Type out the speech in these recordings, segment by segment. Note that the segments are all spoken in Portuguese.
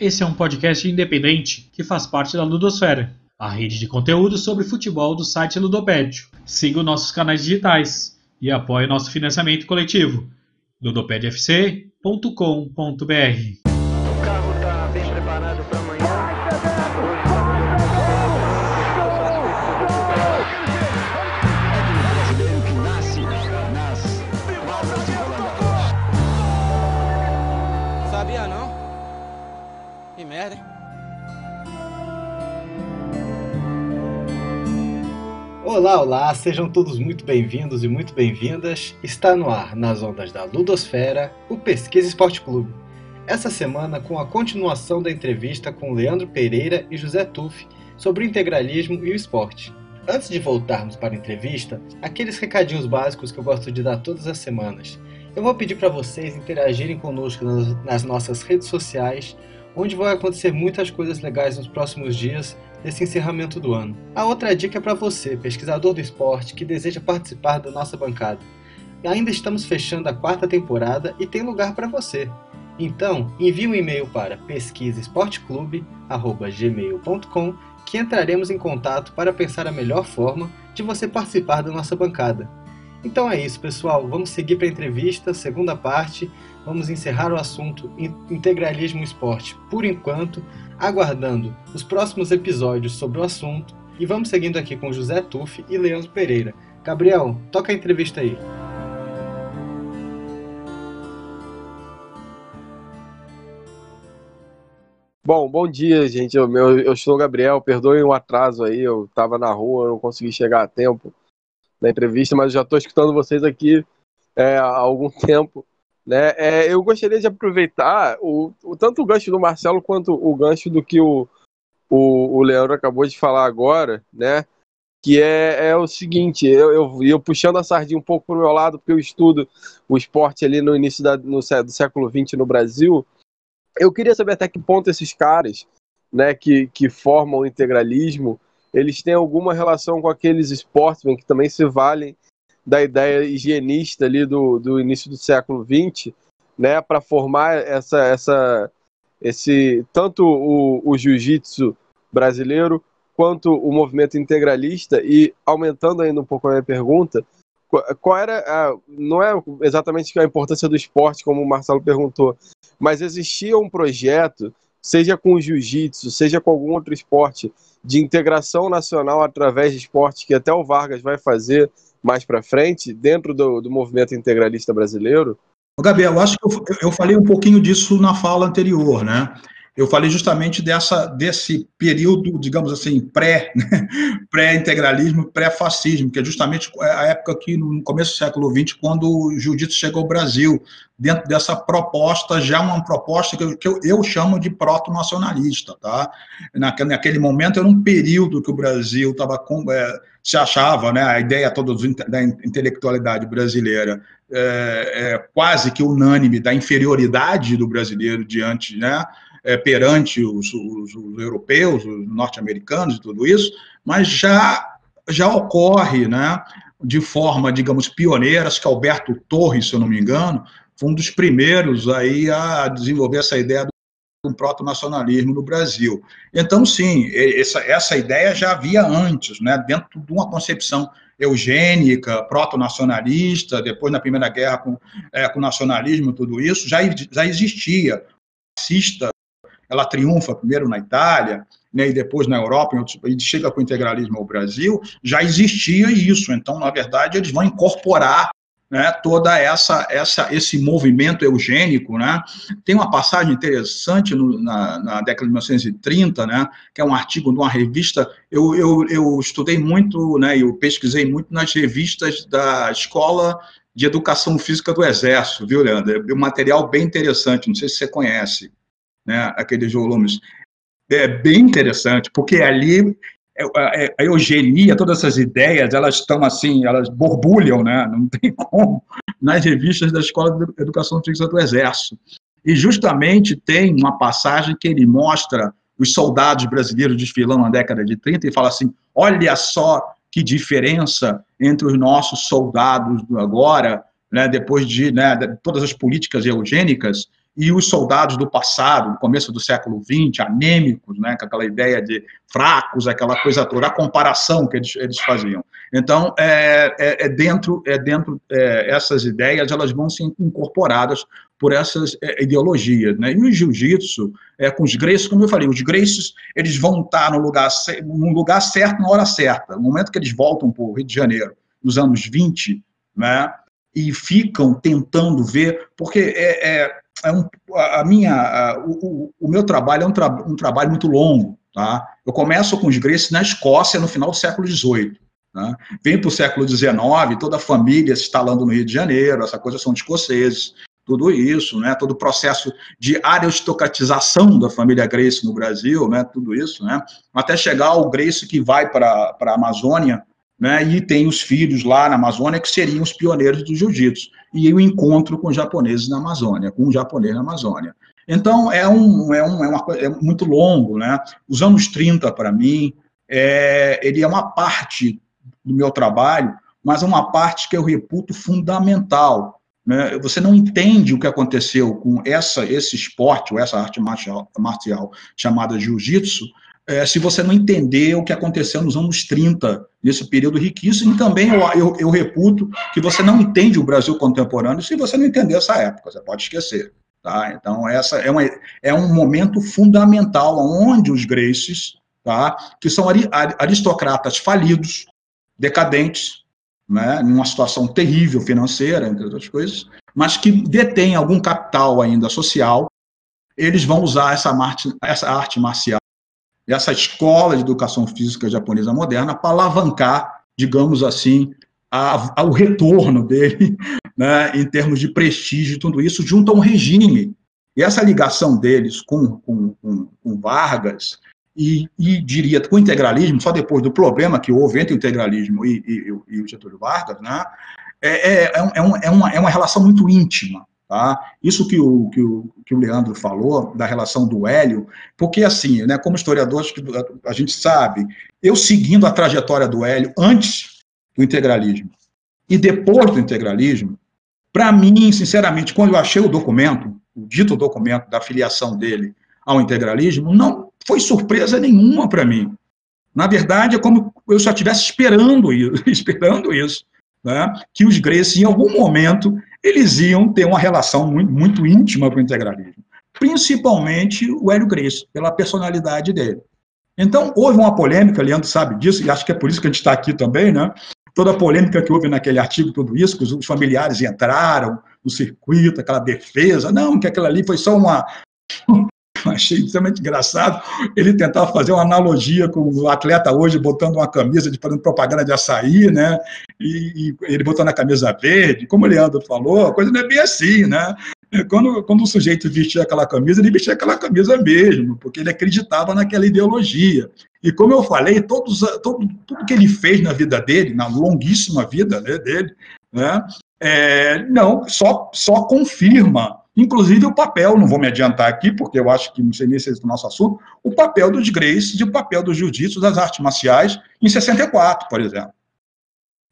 Esse é um podcast independente que faz parte da Ludosfera, a rede de conteúdo sobre futebol do site Ludopédio. Siga os nossos canais digitais e apoie nosso financiamento coletivo. ludopedfc.com.br Olá, olá, sejam todos muito bem-vindos e muito bem-vindas. Está no ar, nas ondas da Ludosfera, o Pesquisa Esporte Clube. Essa semana com a continuação da entrevista com Leandro Pereira e José Tuff sobre o integralismo e o esporte. Antes de voltarmos para a entrevista, aqueles recadinhos básicos que eu gosto de dar todas as semanas. Eu vou pedir para vocês interagirem conosco nas nossas redes sociais, onde vão acontecer muitas coisas legais nos próximos dias desse encerramento do ano. A outra dica é para você, pesquisador do esporte, que deseja participar da nossa bancada. Ainda estamos fechando a quarta temporada e tem lugar para você. Então, envie um e-mail para pesquisaesporteclube.gmail.com que entraremos em contato para pensar a melhor forma de você participar da nossa bancada. Então é isso, pessoal. Vamos seguir para a entrevista, segunda parte. Vamos encerrar o assunto integralismo esporte por enquanto, aguardando os próximos episódios sobre o assunto. E vamos seguindo aqui com José Tuff e Leandro Pereira. Gabriel, toca a entrevista aí. Bom, bom dia, gente. Eu, eu, eu sou o Gabriel. Perdoem o atraso aí. Eu estava na rua, não consegui chegar a tempo na entrevista, mas já estou escutando vocês aqui é, há algum tempo. Né? É, eu gostaria de aproveitar o, o, tanto o gancho do Marcelo quanto o gancho do que o, o, o Leandro acabou de falar agora, né? que é, é o seguinte, eu, eu, eu, puxando a sardinha um pouco para o meu lado, porque eu estudo o esporte ali no início da, no, do século XX no Brasil, eu queria saber até que ponto esses caras, né, que, que formam o integralismo, eles têm alguma relação com aqueles sportsmen que também se valem da ideia higienista ali do, do início do século XX, né, para formar essa, essa, esse tanto o, o jiu-jitsu brasileiro quanto o movimento integralista. E aumentando ainda um pouco a minha pergunta, qual era a, não é exatamente a importância do esporte como o Marcelo perguntou, mas existia um projeto, seja com o jiu-jitsu, seja com algum outro esporte, de integração nacional através de esporte que até o Vargas vai fazer mais para frente, dentro do, do movimento integralista brasileiro? Gabriel, acho que eu, eu falei um pouquinho disso na fala anterior, né? eu falei justamente dessa, desse período, digamos assim, pré, né? pré-integralismo, pré-fascismo, que é justamente a época que, no começo do século XX, quando o jiu-jitsu chegou ao Brasil, dentro dessa proposta, já uma proposta que eu, que eu, chamo de proto-nacionalista, tá? Naquele, momento era um período que o Brasil estava se achava, né, a ideia toda da intelectualidade brasileira é, é, quase que unânime da inferioridade do brasileiro diante, né, é, perante os, os, os, europeus, os norte-americanos e tudo isso, mas já, já ocorre né, de forma, digamos, pioneira, acho que Alberto Torres, se eu não me engano, foi um dos primeiros aí a desenvolver essa ideia do um proto-nacionalismo no Brasil. Então, sim, essa, essa ideia já havia antes, né, dentro de uma concepção eugênica, proto-nacionalista, depois na Primeira Guerra com, é, com o nacionalismo, tudo isso, já, já existia. Fascista ela triunfa primeiro na Itália, né, e depois na Europa, e chega com o integralismo ao Brasil, já existia isso. Então, na verdade, eles vão incorporar né, toda essa, essa esse movimento eugênico, né? Tem uma passagem interessante no, na, na, década de 1930, né, que é um artigo de uma revista. Eu, eu, eu estudei muito, né, eu pesquisei muito nas revistas da Escola de Educação Física do Exército, viu, Leandro? É um material bem interessante, não sei se você conhece né, aqueles volumes. É bem interessante, porque ali a eugenia, todas essas ideias, elas estão assim, elas borbulham, né? Não tem como, nas revistas da Escola de Educação Física do Exército. E justamente tem uma passagem que ele mostra os soldados brasileiros desfilando na década de 30 e fala assim: olha só que diferença entre os nossos soldados agora, né, depois de, né, de todas as políticas eugênicas, e os soldados do passado, no começo do século XX, anêmicos, né, com aquela ideia de fracos, aquela coisa toda, a comparação que eles, eles faziam. Então, é, é, é dentro, é dentro é, essas ideias, elas vão ser incorporadas por essas é, ideologias. Né? E o jiu-jitsu, é, com os Gracies, como eu falei, os Gracies, eles vão estar no lugar, no lugar certo, na hora certa. No momento que eles voltam para o Rio de Janeiro, nos anos 20, né, e ficam tentando ver, porque é, é, um, a minha, a, o, o, meu trabalho é um, tra, um, trabalho muito longo. Tá? Eu começo com os Gracies na Escócia no final do século XVIII. Né? Vem para o século XIX, toda a família se instalando no Rio de Janeiro, essa coisa são de escoceses, tudo isso, né? todo o processo de aristocratização da família Grace no Brasil, né? tudo isso, né? até chegar ao Grace que vai para a Amazônia, né? e tem os filhos lá na Amazônia que seriam os pioneiros do jiu-jitsu, e o encontro com japoneses na Amazônia, com um japonês na Amazônia. Então, é, um, é, um, é, uma, é muito longo, né? Os anos 30, para mim, é, ele é uma parte do meu trabalho, mas é uma parte que eu reputo fundamental. Né? Você não entende o que aconteceu com essa, esse esporte, ou essa arte marcial, marcial chamada jiu-jitsu, é, se você não entender o que aconteceu nos anos 30, nesse período riquíssimo, e também eu, eu, eu, reputo que você não entende o Brasil contemporâneo se você não entender essa época, você pode esquecer. Tá? Então, essa é, uma, é um momento fundamental onde os Gracies, tá? que são aristocratas falidos, decadentes, né, numa situação terrível financeira, entre outras coisas, mas que detêm algum capital ainda social, eles vão usar essa, arte, essa arte marcial, essa escola de educação física japonesa moderna para alavancar, digamos assim, a, a, o retorno dele, né, em termos de prestígio tudo isso, junto a um regime. E essa ligação deles com, com, com, com Vargas e, e, diria com o integralismo, só depois do problema que houve entre o integralismo e, e, e o Getúlio Vargas, né, é, é, é, um, é, uma, é uma relação muito íntima. Tá? Isso que o, que, o, que o Leandro falou, da relação do Hélio, porque assim, né, como historiadores, a gente sabe, eu seguindo a trajetória do Hélio antes do integralismo e depois do integralismo, para mim, sinceramente, quando eu achei o documento, o dito documento da filiação dele ao integralismo, não foi surpresa nenhuma para mim. Na verdade, é como eu só estivesse esperando isso, esperando isso, né? que os Gracie, em algum momento, eles iam ter uma relação muito, muito íntima com o integralismo, principalmente o Hélio Gracie, pela personalidade dele. Então, houve uma polêmica, Leandro sabe disso, e acho que é por isso que a gente está aqui também, né? Toda a polêmica que houve naquele artigo, tudo isso, que os familiares entraram no circuito, aquela defesa, não, que aquilo ali foi só uma, achei extremamente engraçado ele tentar fazer uma analogia com o atleta hoje botando uma camisa de fazendo propaganda de açaí, né? E, e, ele botando a camisa verde, como o Leandro falou, a coisa não é bem assim, né? Quando, quando o sujeito vestia aquela camisa, ele vestia aquela camisa mesmo, porque ele acreditava naquela ideologia. E como eu falei, todos, todo, tudo que ele fez na vida dele, na longuíssima vida né, dele, né, é, não, só, só confirma Inclusive o papel, não vou me adiantar aqui, porque eu acho que não sei nem se é o nosso assunto, o papel dos Grace e o papel do jiu-jitsu, das artes marciais, em 64, por exemplo,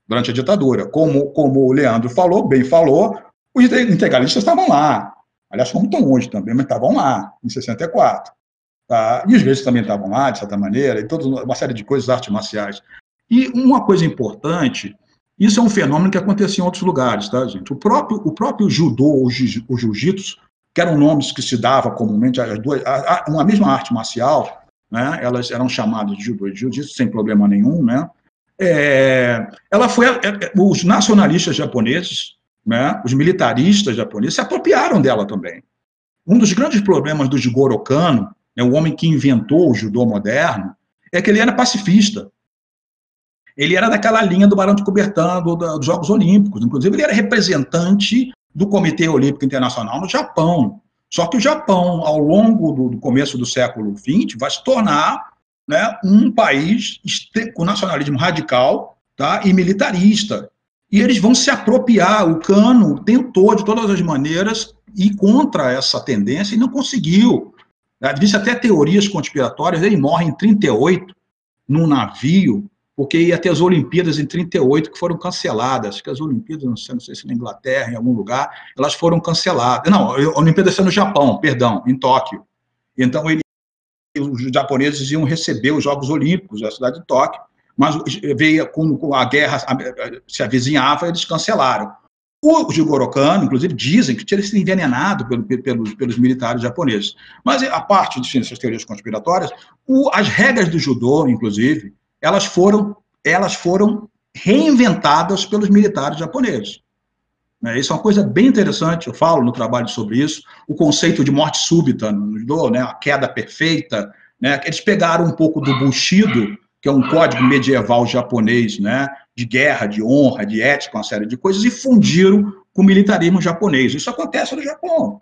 durante a ditadura. Como, como o Leandro falou, bem falou, os integralistas estavam lá. Aliás, como estão hoje também, mas estavam lá, em 64. Tá? E os Grace também estavam lá, de certa maneira, e toda uma série de coisas, artes marciais. E uma coisa importante isso é um fenômeno que acontecia em outros lugares, tá, gente? O próprio, o próprio judô ou jiu-jitsu, que eram nomes que se dava comumente, as duas, a, a, uma mesma arte marcial, né? Elas eram chamadas de judô e jiu-jitsu sem problema nenhum, né? É, ela foi, é, é, os nacionalistas japoneses, né? Os militaristas japoneses se apropriaram dela também. Um dos grandes problemas do Jigoro Kano, né, o homem que inventou o judô moderno, é que ele era pacifista. Ele era daquela linha do Barão de Coubertin, do, dos Jogos Olímpicos. Inclusive, ele era representante do Comitê Olímpico Internacional no Japão. Só que o Japão, ao longo do, do começo do século XX, vai se tornar né, um país com nacionalismo radical tá, e militarista. E eles vão se apropriar. O Cano tentou, de todas as maneiras, ir contra essa tendência e não conseguiu. Existe até teorias conspiratórias. Ele morre em 38 num navio porque ia ter as Olimpíadas em 38 que foram canceladas, que as Olimpíadas, não sei, não sei se na Inglaterra, em algum lugar, elas foram canceladas. Não, a Olimpíada foi no Japão, perdão, em Tóquio. Então, ele, os japoneses iam receber os Jogos Olímpicos da cidade de Tóquio, mas veio com a guerra se avizinhava, eles cancelaram. O Jigoro Kano, inclusive, dizem que tinha sido envenenado pelo, pelos, pelos, militares japoneses. Mas, a parte dessas teorias conspiratórias, o, as regras do judô, inclusive, elas foram, elas foram reinventadas pelos militares japoneses. Né, isso é uma coisa bem interessante, eu falo no trabalho sobre isso, o conceito de morte súbita né, a queda perfeita, né, eles pegaram um pouco do Bushido, que é um código medieval japonês, né, de guerra, de honra, de ética, uma série de coisas, e fundiram com o militarismo japonês. Isso acontece no Japão.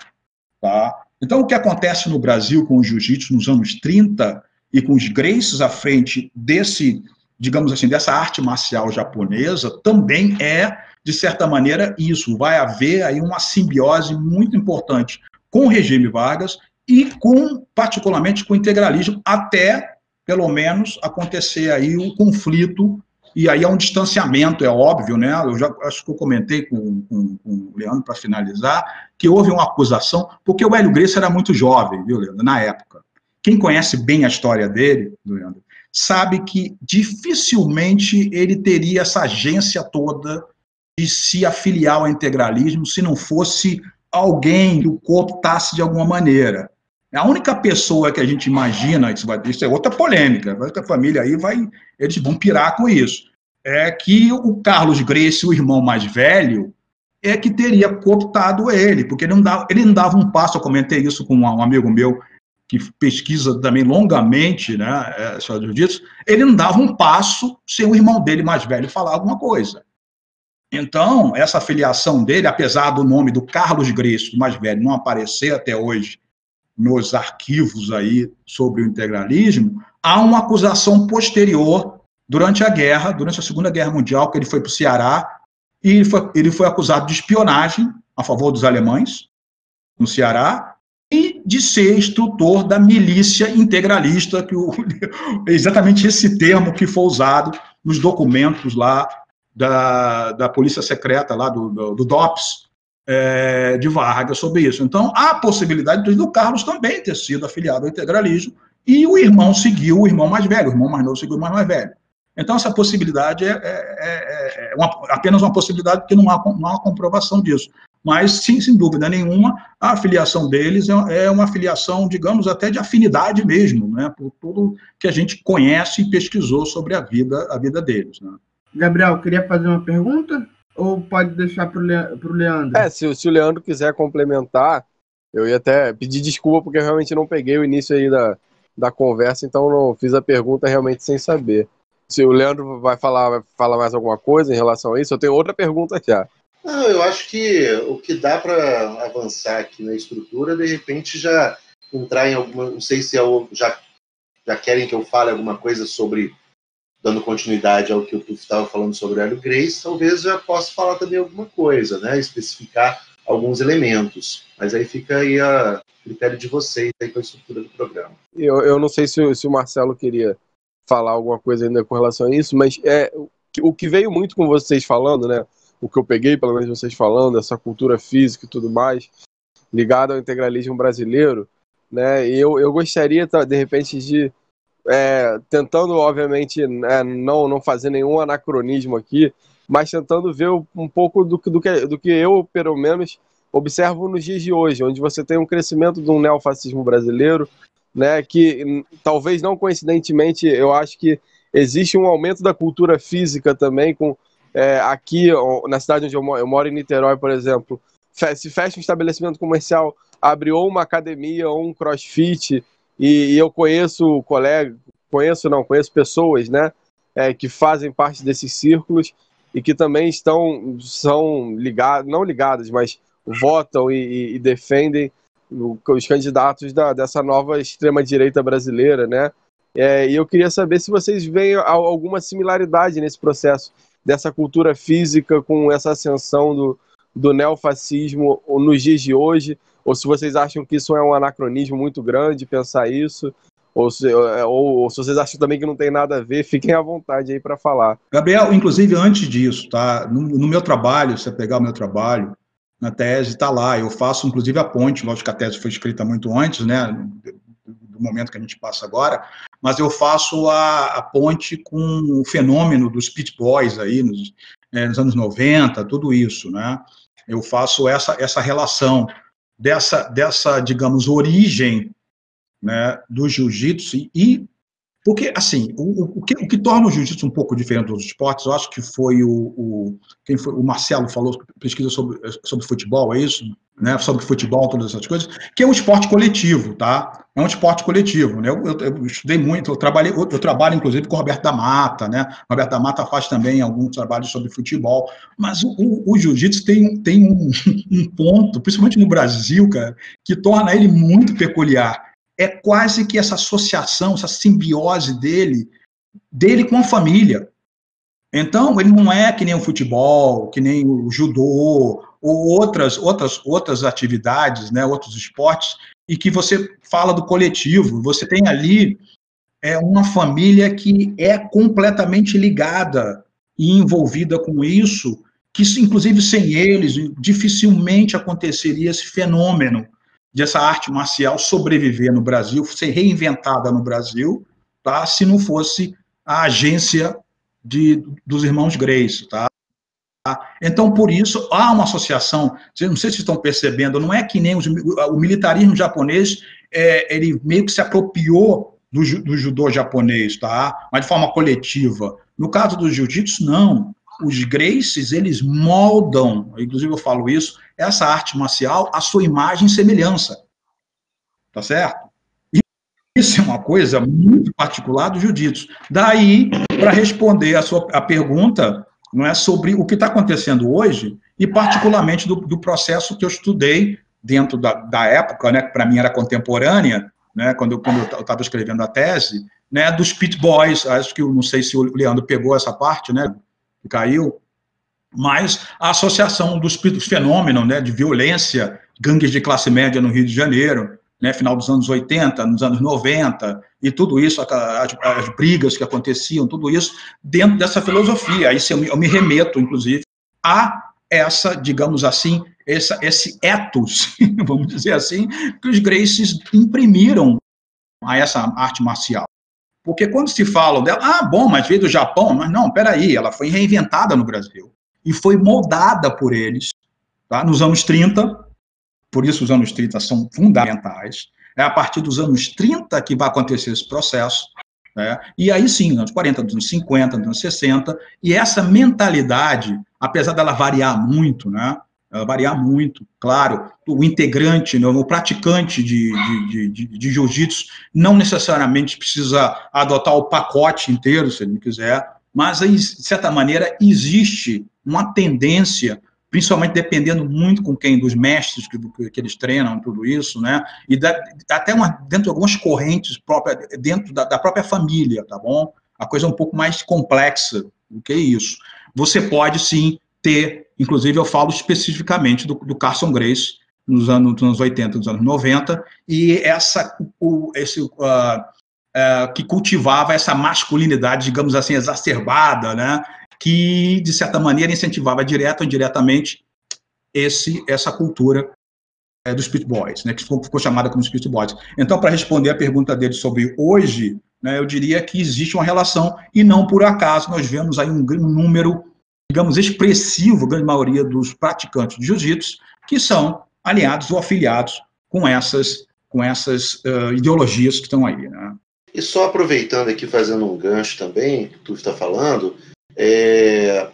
Tá? Então, o que acontece no Brasil com o jiu-jitsu nos anos 30 e com os Gracies à frente desse, digamos assim, dessa arte marcial japonesa, também é, de certa maneira, isso. Vai haver aí uma simbiose muito importante com o regime Vargas e com, particularmente, com o integralismo, até, pelo menos, acontecer aí o conflito e aí há um distanciamento, é óbvio, né? Eu já acho que eu comentei com, com, com o Leandro para finalizar, que houve uma acusação, porque o Hélio Gracie era muito jovem, viu, Leandro, na época. Quem conhece bem a história dele, Leandro, sabe que dificilmente ele teria essa agência toda de se afiliar ao integralismo se não fosse alguém que o cooptasse de alguma maneira. A única pessoa que a gente imagina, isso, vai, isso é outra polêmica, a família aí vai, eles vão pirar com isso, é que o Carlos Grace, o irmão mais velho, é que teria cooptado ele, porque ele não dava, ele não dava um passo, eu comentei isso com um amigo meu que pesquisa também longamente, né, é, sobre jiu ele não dava um passo sem o irmão dele mais velho falar alguma coisa. Então, essa filiação dele, apesar do nome do Carlos Grace, mais velho, não aparecer até hoje nos arquivos aí sobre o integralismo, há uma acusação posterior durante a guerra, durante a Segunda Guerra Mundial, que ele foi para o Ceará e ele foi, ele foi acusado de espionagem a favor dos alemães no Ceará de ser instrutor da milícia integralista, que o, exatamente esse termo que foi usado nos documentos lá da, da polícia secreta lá do, do, do DOPS, é, de Vargas sobre isso. Então, há possibilidade do Carlos também ter sido afiliado ao integralismo e o irmão seguiu o irmão mais velho, o irmão mais novo seguiu o irmão mais velho. Então, essa possibilidade é, é, é, é uma, apenas uma possibilidade, porque não há, não há comprovação disso. Mas, sim, sem dúvida nenhuma, a afiliação deles é, é uma afiliação, digamos, até de afinidade mesmo, né, por tudo que a gente conhece e pesquisou sobre a vida, a vida deles. Né. Gabriel, queria fazer uma pergunta? Ou pode deixar para o Le... Leandro? É, se, se o Leandro quiser complementar, eu ia até pedir desculpa porque eu realmente não peguei o início aí da, da conversa, então não fiz a pergunta realmente sem saber. Se o Leandro vai falar, vai falar mais alguma coisa em relação a isso, eu tenho outra pergunta já. Não, eu acho que o que dá para avançar aqui na estrutura, de repente já entrar em alguma. Não sei se eu, é já, já querem que eu fale alguma coisa sobre dando continuidade ao que o Tuf estava falando sobre o Hélio Grace, talvez já possa falar também alguma coisa, né? Especificar alguns elementos. Mas aí fica aí a critério de vocês aí com a estrutura do programa. Eu, eu não sei se, se o Marcelo queria falar alguma coisa ainda com relação a isso, mas é o que veio muito com vocês falando, né? O que eu peguei, pelo menos vocês falando, essa cultura física e tudo mais, ligada ao integralismo brasileiro, né? Eu, eu gostaria, de repente, de é, tentando, obviamente, né, não, não fazer nenhum anacronismo aqui, mas tentando ver um pouco do, do, que, do que eu, pelo menos, observo nos dias de hoje, onde você tem um crescimento de um neofascismo brasileiro, né, que talvez não coincidentemente, eu acho que existe um aumento da cultura física também, com é, aqui na cidade onde eu moro, eu moro em Niterói, por exemplo, se fecha um estabelecimento comercial, abre ou uma academia ou um crossfit, e, e eu conheço colegas, conheço não, conheço pessoas, né, é, que fazem parte desses círculos e que também estão são ligadas, não ligadas, mas votam e, e defendem os candidatos da, dessa nova extrema direita brasileira, né? É, e eu queria saber se vocês veem alguma similaridade nesse processo dessa cultura física com essa ascensão do, do neofascismo nos dias de hoje, ou se vocês acham que isso é um anacronismo muito grande pensar isso, Ou se, ou, ou se vocês acham também que não tem nada a ver, fiquem à vontade aí para falar. Gabriel, inclusive antes disso, tá? No, no, meu trabalho, se você pegar o meu trabalho, na tese está lá. Eu faço inclusive a ponte, lógico que a tese foi escrita muito antes, né? Do momento que a gente passa agora, mas eu faço a, a ponte com o fenômeno dos Pit Boys aí nos, é, nos anos 90, tudo isso, né? Eu faço essa, essa relação dessa, dessa, digamos, origem né, do jiu-jitsu e porque, assim, o, o, que, o que torna o jiu-jitsu um pouco diferente dos esportes, eu acho que foi o, o, quem foi, o Marcelo falou, pesquisa sobre, sobre futebol, é isso? Né, sobre futebol, todas essas coisas, que é um esporte coletivo, tá? É um esporte coletivo, né? Eu, eu, eu estudei muito, eu trabalhei, eu, eu, trabalho inclusive com o Roberto da Mata, né? O Roberto da Mata faz também alguns trabalhos sobre futebol, mas o, o, o jiu-jitsu tem, tem um, um ponto, principalmente no Brasil, cara, que torna ele muito peculiar é quase que essa associação, essa simbiose dele, dele com a família. Então, ele não é que nem o futebol, que nem o judô, ou outras, outras, outras atividades, né, outros esportes, e que você fala do coletivo. Você tem ali é, uma família que é completamente ligada e envolvida com isso, que inclusive sem eles dificilmente aconteceria esse fenômeno dessa arte marcial sobreviver no Brasil, ser reinventada no Brasil, tá? se não fosse a agência de, dos irmãos Grace. Tá? Então, por isso, há uma associação, não sei se estão percebendo, não é que nem os, o militarismo japonês, é, ele meio que se apropriou do, do judô japonês, tá? mas de forma coletiva. No caso do jiu-jitsu, não os Graces, eles moldam, inclusive eu falo isso, essa arte marcial à sua imagem e semelhança. Tá certo? Isso é uma coisa muito particular do jiu-jitsu. Daí, para responder a sua a pergunta, não é sobre o que está acontecendo hoje, e particularmente do, do, processo que eu estudei dentro da, da época, né, que para mim era contemporânea, né, quando eu estava escrevendo a tese, né, dos pit boys, acho que eu não sei se o Leandro pegou essa parte, né, que caiu, mas a associação dos fenômenos né, de violência, gangues de classe média no Rio de Janeiro, né, final dos anos 80, nos anos 90, e tudo isso, as, as brigas que aconteciam, tudo isso, dentro dessa filosofia. Aí eu, me remeto, inclusive, a essa, digamos assim, essa, esse ethos, vamos dizer assim, que os Gracies imprimiram a essa arte marcial. Porque quando se fala dela, ah, bom, mas veio do Japão, mas não, peraí, ela foi reinventada no Brasil e foi moldada por eles tá? nos anos 30, por isso os anos 30 são fundamentais. É a partir dos anos 30 que vai acontecer esse processo. Né? E aí sim, nos anos 40, nos anos 50, nos anos 60, e essa mentalidade, apesar dela variar muito, né? variar muito, claro, o integrante, né, o praticante de, de, de, de jiu-jitsu não necessariamente precisa adotar o pacote inteiro, se ele não quiser, mas, de certa maneira, existe uma tendência, principalmente dependendo muito com quem, dos mestres que, que eles treinam, tudo isso, né? E da, até uma, dentro de algumas correntes próprias, dentro da, da, própria família, tá bom? A coisa é um pouco mais complexa do que isso. Você pode, sim, ter, inclusive eu falo especificamente do, do Carson Grace, nos anos, nos anos 80, nos anos 90, e essa, o, esse, uh, uh, que cultivava essa masculinidade, digamos assim, exacerbada, né? Que, de certa maneira, incentivava direto ou indiretamente esse, essa cultura é, dos Pit Boys, né, que ficou, ficou chamada como Pit Boys. Então, para responder a pergunta dele sobre hoje, né, eu diria que existe uma relação, e não por acaso nós vemos aí um, um número, digamos, expressivo, grande maioria dos praticantes de jiu-jitsu, que são aliados ou afiliados com essas, com essas uh, ideologias que estão aí. Né? E só aproveitando aqui, fazendo um gancho também, que tu está falando, é,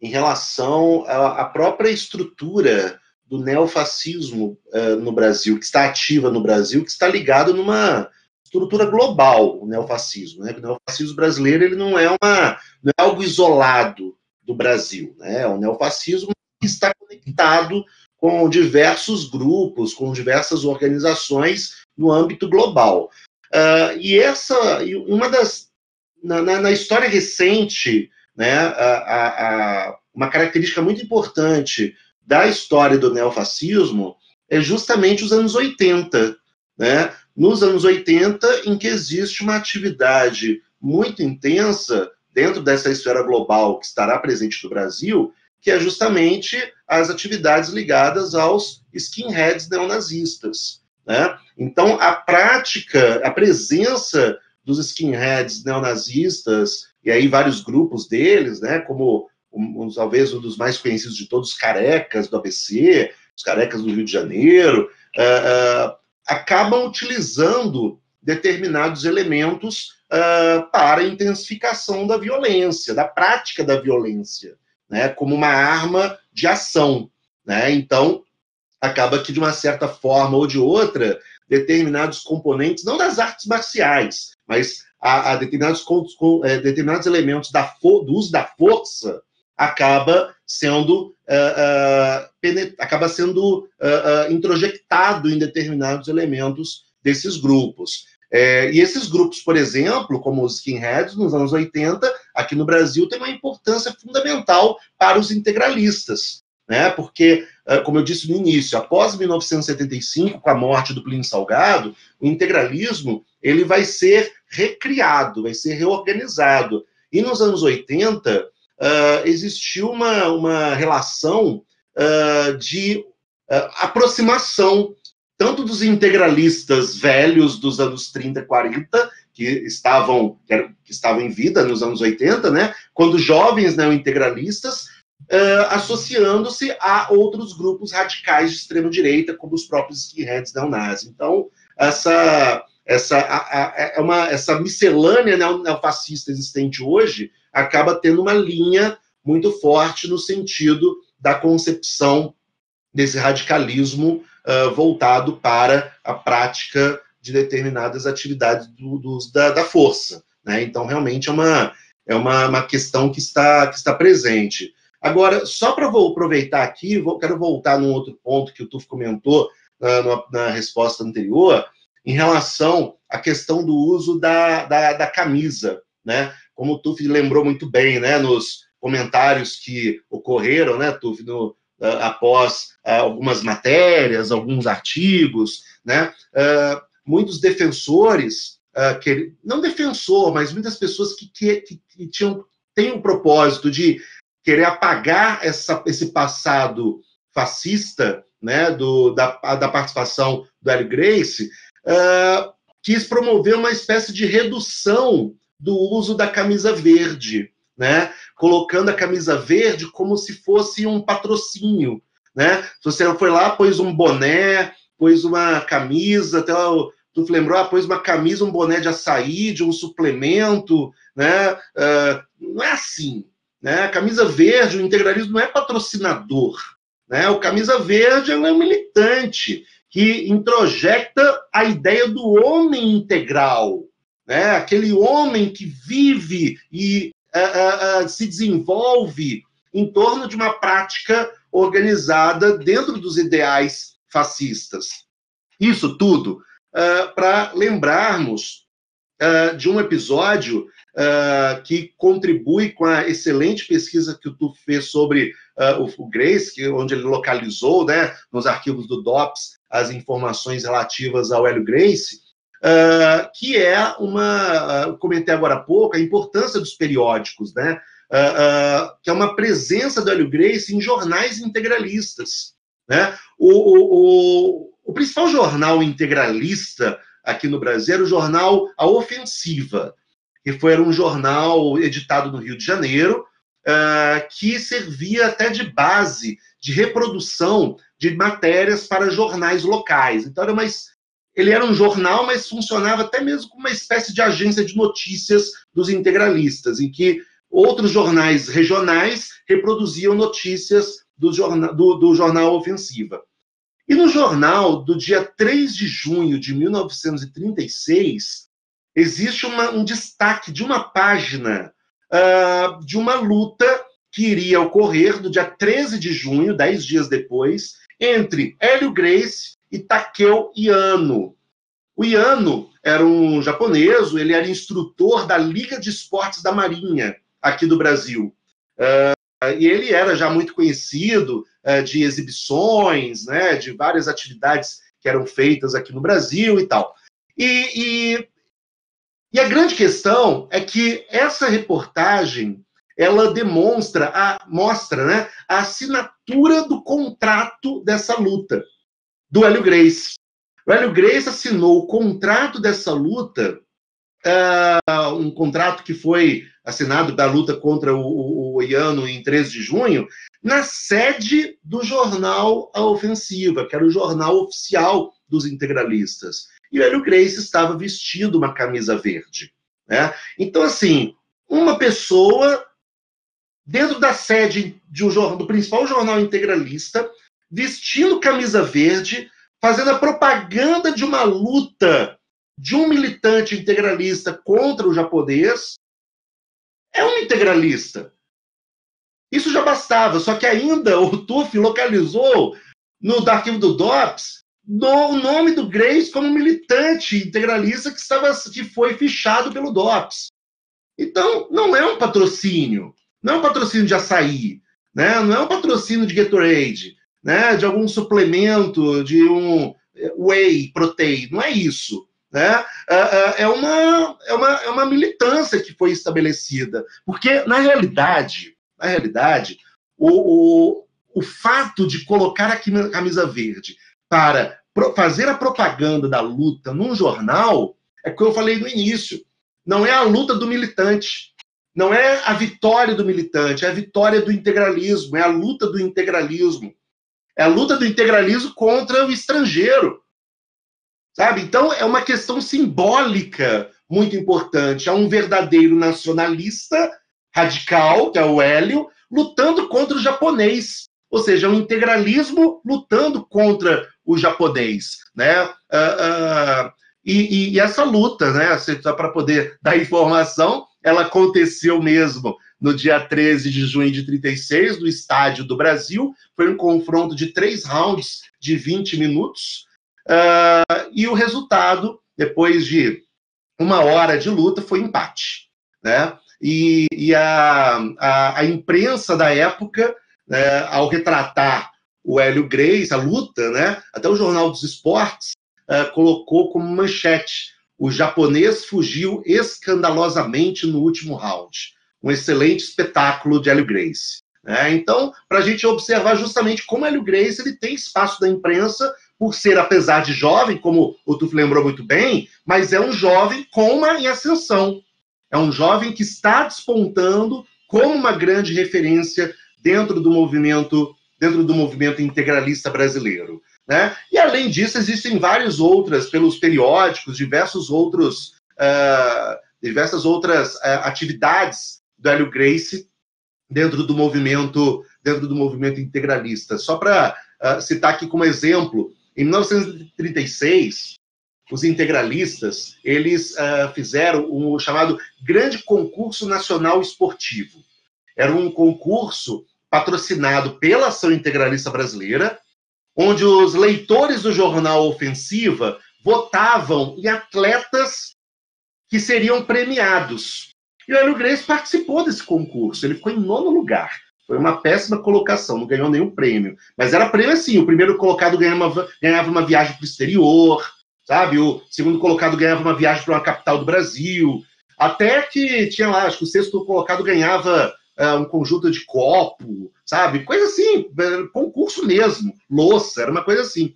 em relação à, à, própria estrutura do neofascismo é, no Brasil, que está ativa no Brasil, que está ligado numa estrutura global, o neofascismo. Né? O neofascismo brasileiro ele não é, uma, não é algo isolado do Brasil. Né? O neofascismo está conectado com diversos grupos, com diversas organizações no âmbito global. Uh, e essa, uma das, na, na, na história recente né, a, a, uma característica muito importante da história do neofascismo é justamente os anos 80. Né? nos anos 80, em que existe uma atividade muito intensa dentro dessa esfera global que estará presente no Brasil, que é justamente as atividades ligadas aos skinheads neonazistas. Né? Então, a prática, a presença dos skinheads neonazistas, e aí vários grupos deles, né, como um, talvez um dos mais conhecidos de todos, os carecas do ABC, os carecas do Rio de Janeiro, uh, uh, acabam utilizando determinados elementos uh, para intensificação da violência, da prática da violência, né, como uma arma de ação. Né? Então, acaba que, de uma certa forma ou de outra, determinados componentes, não das artes marciais, mas a, a determinados, com, é, determinados elementos da do uso da força, acaba sendo, uh, uh, acaba sendo uh, introjectado em determinados elementos desses grupos. É, e esses grupos, por exemplo, como os skinheads, nos anos 80, aqui no Brasil, têm uma importância fundamental para os integralistas, né? porque, como eu disse no início, após 1975, com a morte do Plínio Salgado, o integralismo ele vai ser recriado, vai ser reorganizado. E nos anos 80, uh, existiu uma, uma relação uh, de uh, aproximação tanto dos integralistas velhos dos anos 30, 40, que estavam, que estavam em vida nos anos 80, né, quando jovens neointegralistas, uh, associando-se a outros grupos radicais de extrema-direita, como os próprios skinheads neonazis. Então, essa, essa, a, a, é uma, essa miscelânea neofascista existente hoje acaba tendo uma linha muito forte no sentido da concepção desse radicalismo uh, voltado para a prática de determinadas atividades do, do, da, da, força. Né? Então, realmente é uma, é uma, uma questão que está, que está presente. Agora, só para aproveitar aqui, vou, quero voltar num outro ponto que o Tuf comentou uh, na resposta anterior, em relação à questão do uso da, da, da camisa. Né? como o Tuf lembrou muito bem, né, nos comentários que ocorreram, né, Tuf, no, uh, após uh, algumas matérias, alguns artigos, né, uh, muitos defensores, que, não defensor, mas muitas pessoas que, que, que tinham têm o propósito de querer apagar essa, esse passado fascista, né, do, da, da participação do Hélio Grace, quis promover uma espécie de redução do uso da camisa verde, né? Colocando a camisa verde como se fosse um patrocínio, né? Você foi lá, pôs um boné, pôs uma camisa, até o tu lembrou, ah, pôs uma camisa, um boné de açaí, de um suplemento, né? Uh, não é assim, né? A camisa verde, o integralismo não é patrocinador, né? O camisa verde é um militante que introjeta a ideia do homem integral, né? aquele homem que vive e uh, uh, se desenvolve em torno de uma prática organizada dentro dos ideais fascistas. Isso tudo uh, para lembrarmos de um episódio que contribui com a excelente pesquisa que o Tu fez sobre o, o Grace, que, onde ele localizou né, nos arquivos do DOPS as informações relativas ao Hélio Grace, uh, que é uma, uh, comentei agora há pouco, a importância dos periódicos, né? Uh, que é uma presença do Hélio Grace em jornais integralistas. Né? O, o, o, o principal jornal integralista aqui no Brasil era o jornal A Ofensiva, que foi um jornal editado no Rio de Janeiro, uh, que servia até de base de reprodução de matérias para jornais locais. Então, era uma, ele era um jornal, mas funcionava até mesmo como uma espécie de agência de notícias dos integralistas, em que outros jornais regionais reproduziam notícias do jornal, do, do jornal Ofensiva. E no jornal do dia 3 de junho de 1936, existe uma, um destaque de uma página uh, de uma luta que iria ocorrer no dia 13 de junho, dez dias depois, entre Hélio Grace e Takeo Iano. O Iano era um japonês, ele era instrutor da Liga de Esportes da Marinha aqui do Brasil. Uh, e ele era já muito conhecido uh, de exibições, né, de várias atividades que eram feitas aqui no Brasil e tal. E, e, e a grande questão é que essa reportagem ela demonstra, a, mostra né, a assinatura do contrato dessa luta, do Hélio Grace. O Hélio Grace assinou o contrato dessa luta, uh, um contrato que foi assinado da luta contra o, o Iano em 13 de junho, na sede do jornal A Ofensiva, que era o jornal oficial dos integralistas. E o Hélio Grace estava vestindo uma camisa verde. Né? Então, assim, uma pessoa dentro da sede de um jornal, do principal jornal integralista, vestindo camisa verde, fazendo a propaganda de uma luta de um militante integralista contra o japonês, é um integralista. Isso já bastava, só que ainda o TUF localizou no arquivo do DOPS no, o nome do Grace como militante integralista que, estava, que foi fichado pelo DOPS. Então, não é um patrocínio. Não é um patrocínio de açaí, né? não é um patrocínio de Gatorade, né? de algum suplemento, de um whey protein. Não é isso. Né? É, é, é uma, é, uma, é uma militância que foi estabelecida. Porque, na realidade, na realidade, o, o, o fato de colocar a camisa verde para fazer a propaganda da luta num jornal é o que eu falei no início. Não é a luta do militante, não é a vitória do militante, é a vitória do integralismo, é a luta do integralismo. É a luta do integralismo contra o estrangeiro. Sabe? Então, é uma questão simbólica muito importante. É um verdadeiro nacionalista radical, que é o Hélio, lutando contra o japonês. Ou seja, é um integralismo lutando contra o japonês. Né? Uh, uh, e, e, essa luta, né, só para poder dar informação, ela aconteceu mesmo no dia 13 de junho de 36, no Estádio do Brasil. Foi um confronto de três rounds de 20 minutos. Uh, e o resultado, depois de uma hora de luta, foi empate. Né? E, e a, a, a, imprensa da época, né, ao retratar o Hélio Grace, a luta, né, até o Jornal dos Esportes, uh, colocou como manchete: o japonês fugiu escandalosamente no último round. Um excelente espetáculo de Hélio Grace. Né? Então, para a gente observar justamente como Hélio Grace ele tem espaço da imprensa por ser, apesar de jovem, como o Tuf lembrou muito bem, mas é um jovem com uma em ascensão. É um jovem que está despontando como uma grande referência dentro do movimento dentro do movimento integralista brasileiro. Né? E além disso, existem várias outras, pelos periódicos, diversos outros, uh, diversas outras uh, atividades do Hélio Grace dentro do movimento, dentro do movimento integralista. Só para uh, citar aqui como exemplo, em 1936, os integralistas eles fizeram o um chamado Grande Concurso Nacional Esportivo. Era um concurso patrocinado pela Ação Integralista Brasileira, onde os leitores do jornal Ofensiva votavam em atletas que seriam premiados. E o Hélio Grace participou desse concurso, ele ficou em nono lugar. Foi uma péssima colocação, não ganhou nenhum prêmio. Mas era prêmio assim: o primeiro colocado ganhava, ganhava uma viagem para o exterior, sabe? O segundo colocado ganhava uma viagem para uma capital do Brasil. Até que tinha lá, acho que o sexto colocado ganhava uh, um conjunto de copo, sabe? Coisa assim, concurso mesmo, louça, era uma coisa assim.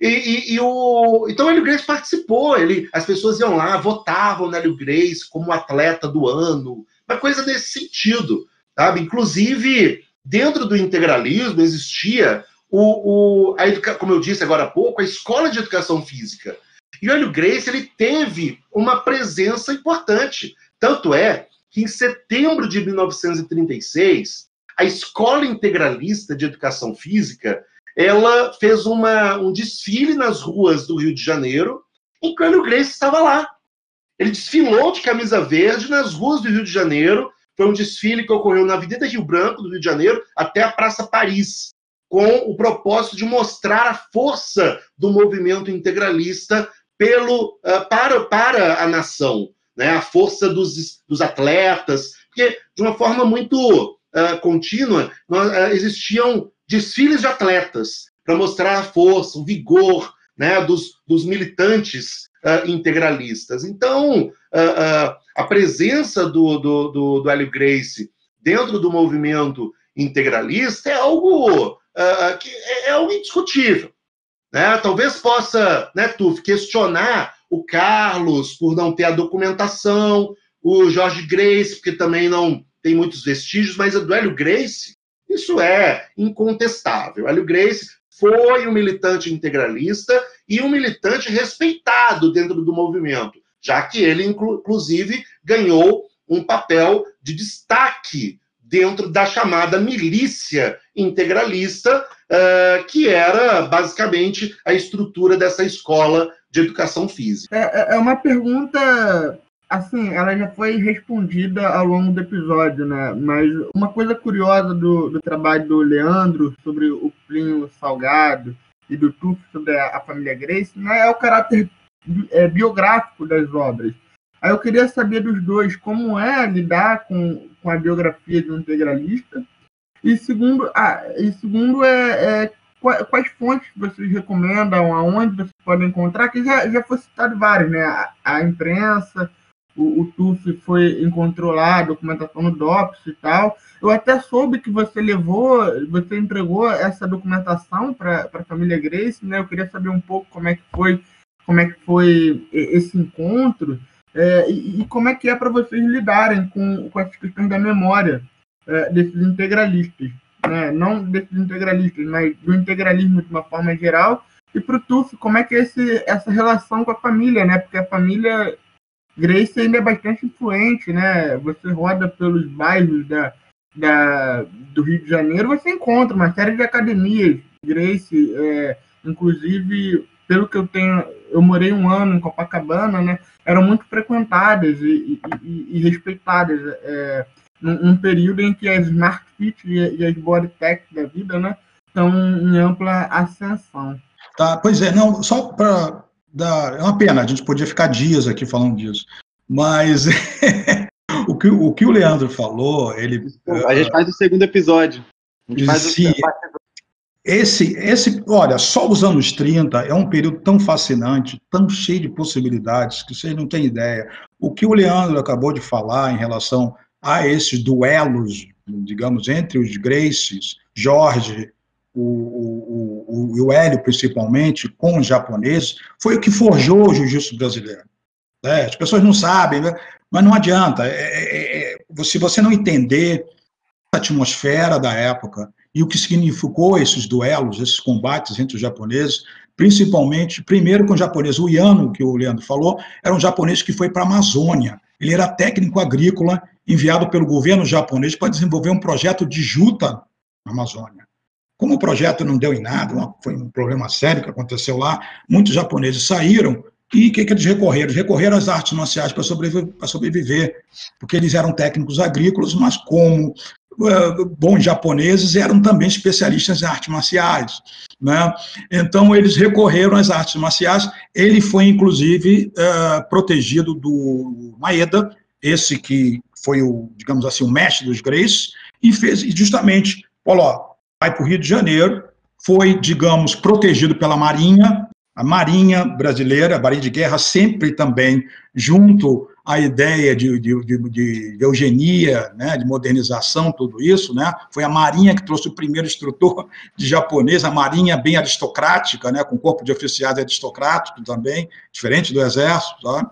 E, e, e o, então o Hélio Grace participou, ele, as pessoas iam lá, votavam no Hélio Grace como atleta do ano, uma coisa nesse sentido, sabe? Inclusive, dentro do integralismo existia o, o a educa, como eu disse agora há pouco, a escola de educação física. E o Hélio Grace ele teve uma presença importante. Tanto é que em setembro de 1936 a Escola Integralista de Educação Física ela fez uma, um desfile nas ruas do Rio de Janeiro, que o Hélio estava lá. Ele desfilou de camisa verde nas ruas do Rio de Janeiro. Foi um desfile que ocorreu na Avenida Rio Branco, do Rio de Janeiro, até a Praça Paris, com o propósito de mostrar a força do movimento integralista pelo, uh, para, para a nação, né? a força dos, dos atletas, porque de uma forma muito uh, contínua, nós, uh, existiam desfiles de atletas para mostrar a força, o vigor, né, dos, dos militantes uh, integralistas. Então, a presença do, do, do, do Hélio Grace dentro do movimento integralista é algo que é, é, algo indiscutível. Né? Talvez possa, né, Tuf, questionar o Carlos por não ter a documentação, o Jorge Grace, porque também não tem muitos vestígios, mas do Hélio Grace, isso é incontestável. Hélio Grace foi um militante integralista e um militante respeitado dentro do movimento, já que ele, inclusive, ganhou um papel de destaque dentro da chamada milícia integralista, uh, que era basicamente a estrutura dessa escola de educação física. É, é, é uma pergunta assim, ela já foi respondida ao longo do episódio, né? Mas uma coisa curiosa do, do trabalho do Leandro sobre o Plinio Salgado e do Tuf sobre a, a, família Grace, né? É o caráter é, biográfico das obras. Aí eu queria saber dos dois como é lidar com, com a biografia de um integralista. E segundo, ah, e segundo é, é quais fontes vocês recomendam, aonde vocês podem encontrar, que já, já foi citado vários, né? A, a imprensa, o, o TUF foi, encontrou lá a documentação no DOPS e tal. Eu até soube que você levou, você entregou essa documentação para a família Grace, né? Eu queria saber um pouco como é que foi, como é que foi esse encontro. É, e, e, como é que é para vocês lidarem com, com essas questões da memória é, desses integralistas, né? não desses integralistas, mas do integralismo de uma forma geral, e para o TUF, como é que é esse, essa relação com a família, né? porque a família Grace ainda é bastante influente, né? você roda pelos bairros da, da, do Rio de Janeiro, você encontra uma série de academias, Grace, é, inclusive pelo que eu tenho, eu morei um ano em Copacabana, né? Eram muito frequentadas e, e, e respeitadas. É, num, num, período em que as Smart Fit e, e as Bodytech da vida, né? Estão em ampla ascensão. Tá, pois é, não, só para dar. É uma pena, a gente podia ficar dias aqui falando disso. Mas o, que, o que o Leandro falou, ele. A gente faz o segundo episódio. A gente faz o esse, esse, olha, só os anos 30 é um período tão fascinante, tão cheio de possibilidades, que vocês não têm ideia. O que o Leandro acabou de falar em relação a esses duelos, digamos, entre os Graces, Jorge, o, o, o, o Hélio principalmente, com os japoneses, foi o que forjou o jiu-jitsu brasileiro. É, as pessoas não sabem, né? mas não adianta. É, é, é, se você não entender a atmosfera da época, e o que significou esses duelos, esses combates entre os japoneses, principalmente, primeiro com o japonês, o que o Leandro falou, era um japonês que foi para a Amazônia. Ele era técnico agrícola enviado pelo governo japonês para desenvolver um projeto de juta na Amazônia. Como o projeto não deu em nada, foi um problema sério que aconteceu lá, muitos japoneses saíram e o que, que, eles recorreram? Recorreram às artes marciais para sobreviver, sobreviver, porque eles eram técnicos agrícolas, mas como bons japoneses, eram também especialistas em artes marciais. Né? Então, eles recorreram às artes marciais. Ele foi, inclusive, uh, protegido do Maeda, esse que foi o, digamos assim, o mestre dos Grace, e fez e justamente, falou, ó, vai para o Rio de Janeiro, foi, digamos, protegido pela Marinha, a Marinha brasileira, a Marinha de Guerra, sempre também junto à ideia de, de, de, de, eugenia, né, de modernização, tudo isso, né, foi a Marinha que trouxe o primeiro instrutor de japonês, a Marinha bem aristocrática, né, com corpo de oficiais aristocrático também, diferente do Exército, tá?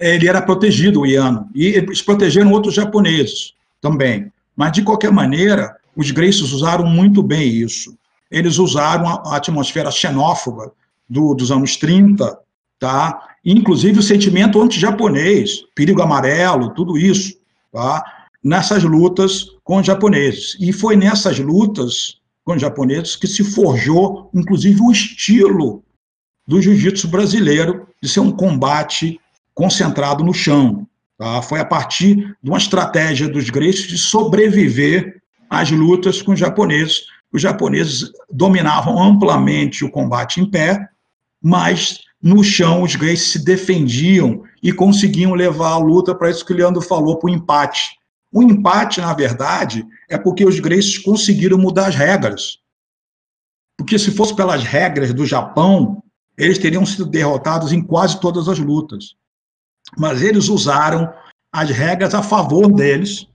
ele era protegido, o Iano, e eles protegeram outros japoneses também. Mas, de qualquer maneira, os Graces usaram muito bem isso. Eles usaram a atmosfera xenófoba do, dos anos 30, tá? inclusive o sentimento anti-japonês, perigo amarelo, tudo isso, tá? nessas lutas com os japoneses. E foi nessas lutas com os japoneses que se forjou, inclusive, o estilo do jiu-jitsu brasileiro de ser um combate concentrado no chão. Tá? Foi a partir de uma estratégia dos gregos de sobreviver às lutas com os japoneses. Os japoneses dominavam amplamente o combate em pé, mas no chão os gays se defendiam e conseguiam levar a luta para isso que o Leandro falou, para o empate. O empate, na verdade, é porque os grecs conseguiram mudar as regras. Porque se fosse pelas regras do Japão, eles teriam sido derrotados em quase todas as lutas. Mas eles usaram as regras a favor deles,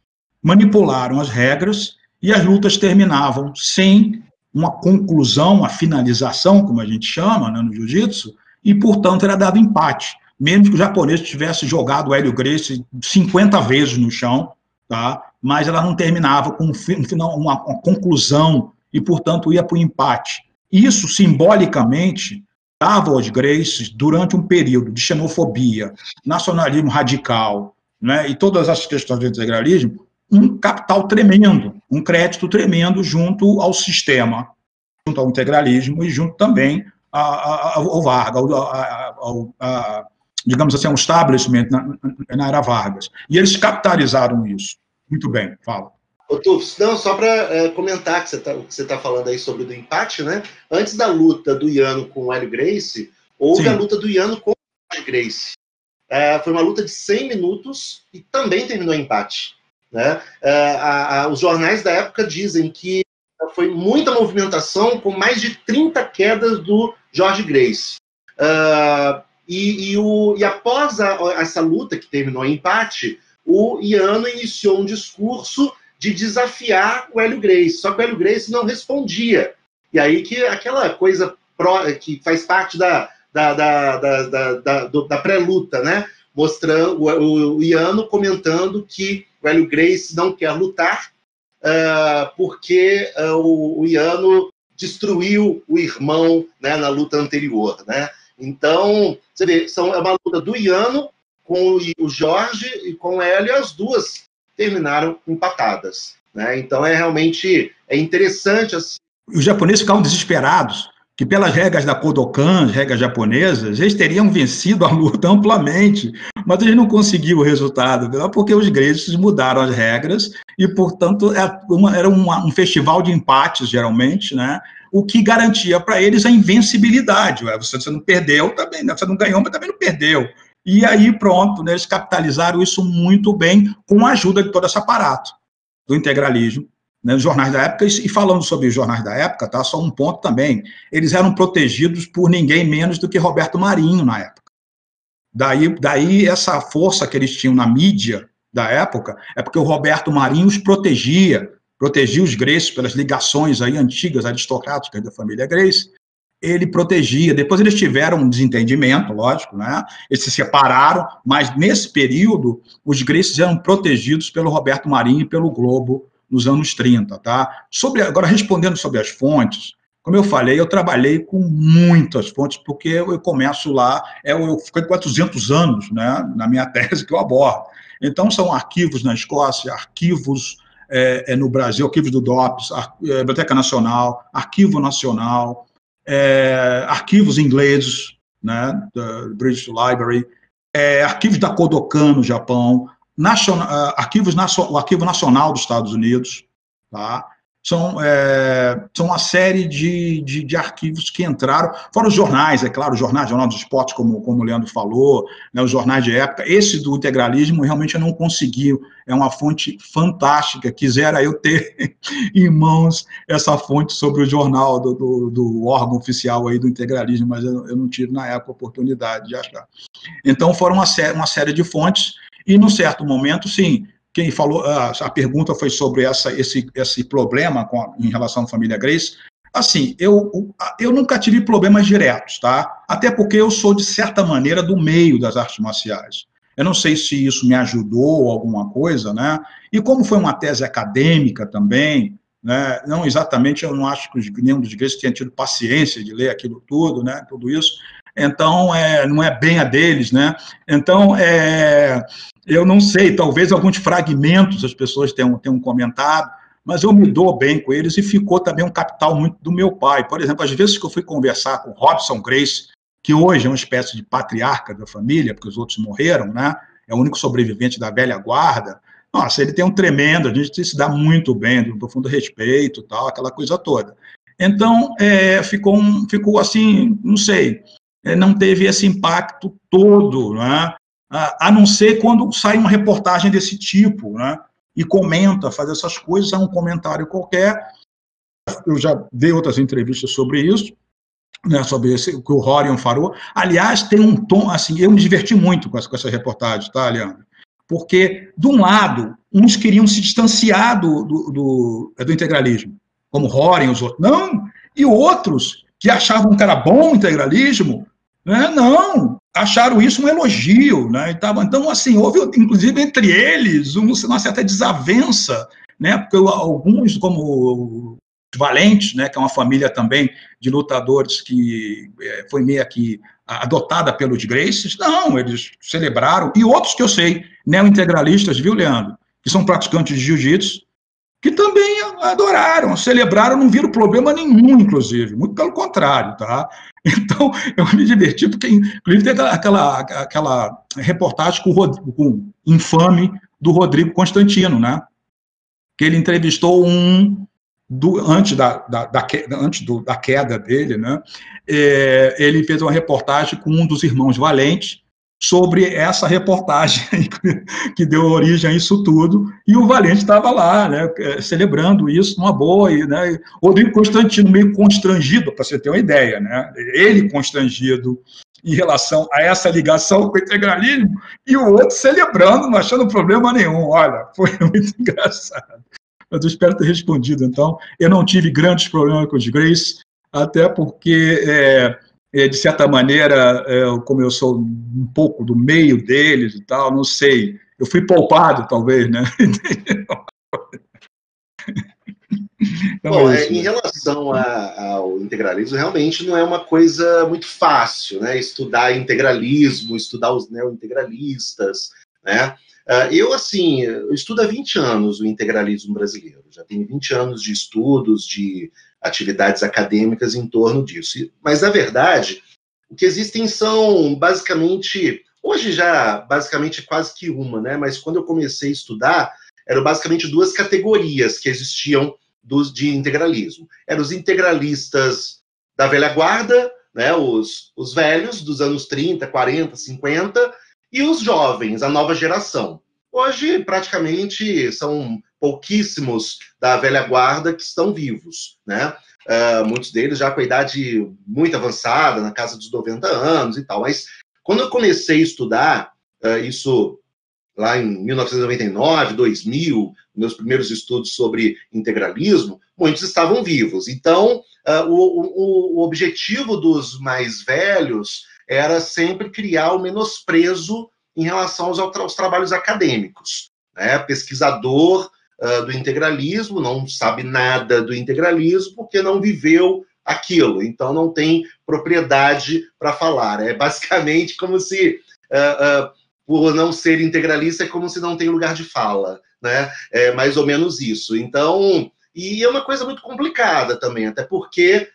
manipularam as regras e as lutas terminavam sem uma conclusão, uma finalização, como a gente chama né, no jiu-jitsu, e, portanto, era dado empate. Mesmo que o japonês tivesse jogado o Hélio Gracie 50 vezes no chão, tá? mas ela não terminava com um final, uma, uma conclusão e, portanto, ia para o empate. Isso, simbolicamente, dava aos Gracies, durante um período de xenofobia, nacionalismo radical né, e todas as questões do integralismo, um capital tremendo, um crédito tremendo junto ao sistema, junto ao integralismo e junto também ao Vargas, ao, ao, digamos assim, ao establishment na, na era Vargas. E eles capitalizaram isso. Muito bem, fala. Ô, Tufos, não, só para é, comentar que você está que você tá falando aí sobre o empate, né? Antes da luta do Iano com o Hélio Grace, houve Sim. a luta do Iano com o Hélio Grace. É, foi uma luta de 100 minutos e também terminou em empate. Né? É, a, a, os jornais da época dizem que foi muita movimentação, com mais de 30 quedas do Jorge Grace. Uh, e, e, o, e, após a, essa luta, que terminou em empate, o Iano iniciou um discurso de desafiar o Hélio Grace. Só que o Hélio Grace não respondia. E aí que aquela coisa pró, que faz parte da, da, da, da, da, da pré-luta, né? Mostrando o, o Iano comentando que o Hélio Grace não quer lutar uh, porque uh, o, o, Iano destruiu o irmão né, na luta anterior. Né? Então, você vê, são, é uma luta do Iano com o Jorge e com o Hélio, as duas terminaram empatadas. Né? Então, é realmente é interessante. Assim. Os japoneses ficavam desesperados que pelas regras da Kodokan, as regras japonesas, eles teriam vencido a luta amplamente, mas eles não conseguiram o resultado, porque os gregos mudaram as regras e, portanto, é era um festival de empates, geralmente, né? o que garantia para eles a invencibilidade. Você não perdeu, também, né? você não ganhou, mas também não perdeu. E aí, pronto, né, eles capitalizaram isso muito bem com a ajuda de todo esse aparato do integralismo né, jornais da época, e falando sobre os jornais da época, tá, só um ponto também, eles eram protegidos por ninguém menos do que Roberto Marinho na época. Daí, daí essa força que eles tinham na mídia da época, é porque o Roberto Marinho os protegia, protegia os Grace pelas ligações aí antigas aristocráticas da família Grace, ele protegia. Depois eles tiveram um desentendimento, lógico, né? Eles se separaram, mas nesse período os Graces eram protegidos pelo Roberto Marinho e pelo Globo nos anos 30, tá? Sobre, agora, respondendo sobre as fontes, como eu falei, eu trabalhei com muitas fontes, porque eu, começo lá, eu, eu fiquei 400 anos né, na minha tese que eu abordo. Então, são arquivos na Escócia, arquivos é, é, no Brasil, arquivos do DOPS, é, Biblioteca Nacional, Arquivo Nacional, é, arquivos ingleses, né, da British Library, é, arquivos da Kodokan no Japão, nacional, uh, arquivos, o Arquivo Nacional dos Estados Unidos, tá? São, é, são uma série de, de, de, arquivos que entraram, fora os jornais, é claro, os jornais, Jornal dos Esportes, como, como o Leandro falou, né, os jornais de época. Esse do integralismo realmente eu não consegui, é uma fonte fantástica. Quisera eu ter em mãos essa fonte sobre o jornal do, do, do órgão oficial aí do integralismo, mas eu, eu, não tive na época a oportunidade de achar. Então foram uma, sé uma série de fontes e, num certo momento, sim, quem falou, a, pergunta foi sobre essa, esse, esse problema com, em relação à família Grace. Assim, eu, eu nunca tive problemas diretos, tá? Até porque eu sou, de certa maneira, do meio das artes marciais. Eu não sei se isso me ajudou alguma coisa, né? E como foi uma tese acadêmica também, né? Não exatamente, eu não acho que nenhum dos Grace tenha tido paciência de ler aquilo tudo, né? Tudo isso. Então, é, não é bem a deles, né? Então, é, eu não sei, talvez alguns fragmentos as pessoas tenham, tenham comentado, mas eu me dou bem com eles e ficou também um capital muito do meu pai. Por exemplo, às vezes que eu fui conversar com Robson Grace, que hoje é uma espécie de patriarca da família, porque os outros morreram, né? É o único sobrevivente da velha guarda. Nossa, ele tem um tremendo, a gente se dá muito bem, um profundo respeito, tal, aquela coisa toda. Então, é, ficou, um, ficou assim, não sei, é, não teve esse impacto todo, né? A não ser quando sai uma reportagem desse tipo, né? E comenta, faz essas coisas, é um comentário qualquer. Eu já dei outras entrevistas sobre isso. né, sobre esse, o que o Rorion falou. Aliás, tem um tom, assim, eu me diverti muito com essa, com essa reportagem, tá, Leandro? Porque, de um lado, uns queriam se distanciar do, do, do, do integralismo, como Rorion, os outros, não, e outros que achavam que era bom o integralismo, né, não, acharam isso um elogio, né, então, então, assim, houve, inclusive, entre eles, uma certa desavença, né, porque alguns, como Valentes, né, que é uma família também de lutadores que é, foi meio que adotada pelos Graces, não, eles celebraram, e outros que eu sei, neo-integralistas, viu, Leandro, que são praticantes de jiu-jitsu, que também adoraram, celebraram, não viram problema nenhum, inclusive, muito pelo contrário, tá? Então, eu me diverti, porque, inclusive, tem aquela, aquela reportagem com o, com infame do Rodrigo Constantino, né? Que ele entrevistou um do, antes, da, da, da antes do, da queda dele, né, é, ele fez uma reportagem com um dos irmãos Valente sobre essa reportagem que deu origem a isso tudo, e o Valente estava lá, né, é, celebrando isso numa boa, e, né, Rodrigo Constantino meio constrangido, para você ter uma ideia, né, ele constrangido em relação a essa ligação com o integralismo, e o outro celebrando, não achando problema nenhum, olha, foi muito engraçado. Mas eu espero ter respondido. Então, eu não tive grandes problemas com os Grace, até porque, é, de certa maneira, é, como eu sou um pouco do meio deles e tal, não sei, eu fui poupado, talvez, né? Então, Bom, é, em relação a, ao integralismo, realmente não é uma coisa muito fácil, né? Estudar integralismo, estudar os neo-integralistas, né? Uh, eu, assim, eu estudo há 20 anos o integralismo brasileiro, já tenho 20 anos de estudos, de atividades acadêmicas em torno disso. Mas, na verdade, o que existem são basicamente, hoje já basicamente quase que uma, né? Mas quando eu comecei a estudar, eram basicamente duas categorias que existiam dos, de integralismo. Eram os integralistas da velha guarda, né? Os, os velhos dos anos 30, 40, 50, e os jovens, a nova geração. Hoje, praticamente, são pouquíssimos da velha guarda que estão vivos, né? Uh, muitos deles já com a idade muito avançada, na casa dos 90 anos e tal. Mas quando eu comecei a estudar uh, isso lá em 1999, 2000, meus primeiros estudos sobre integralismo, muitos estavam vivos. Então, uh, o, o, objetivo dos mais velhos era sempre criar o menosprezo em relação aos, aos trabalhos acadêmicos. Né? Pesquisador uh, do integralismo não sabe nada do integralismo porque não viveu aquilo, então não tem propriedade para falar. É basicamente como se, uh, uh, por não ser integralista, é como se não tem lugar de fala. Né? É mais ou menos isso. Então, e é uma coisa muito complicada também, até porque,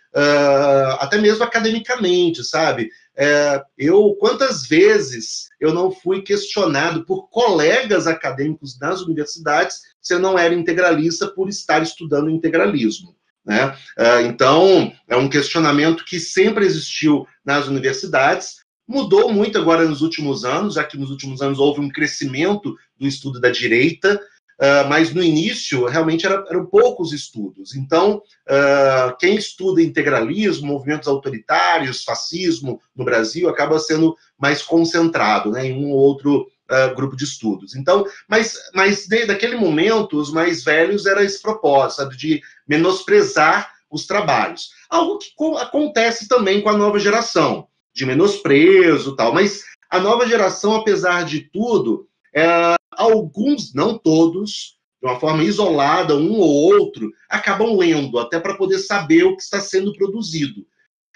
até mesmo academicamente, sabe? É, eu, quantas vezes eu não fui questionado por colegas acadêmicos nas universidades se eu não era integralista por estar estudando integralismo. Né? Uh, então, é um questionamento que sempre existiu nas universidades, mudou muito agora nos últimos anos, já que nos últimos anos houve um crescimento do estudo da direita, Uh, mas no início realmente era, eram poucos estudos. Então, uh, quem estuda integralismo, movimentos autoritários, fascismo no Brasil, acaba sendo mais concentrado né, em um ou outro uh, grupo de estudos. Então, mas, mas desde aquele momento, os mais velhos era esse propósito, de menosprezar os trabalhos. Algo que acontece também com a nova geração, de menosprezo tal, mas a nova geração, apesar de tudo, é, alguns, não todos, de uma forma isolada, um ou outro, acabam lendo, até para poder saber o que está sendo produzido.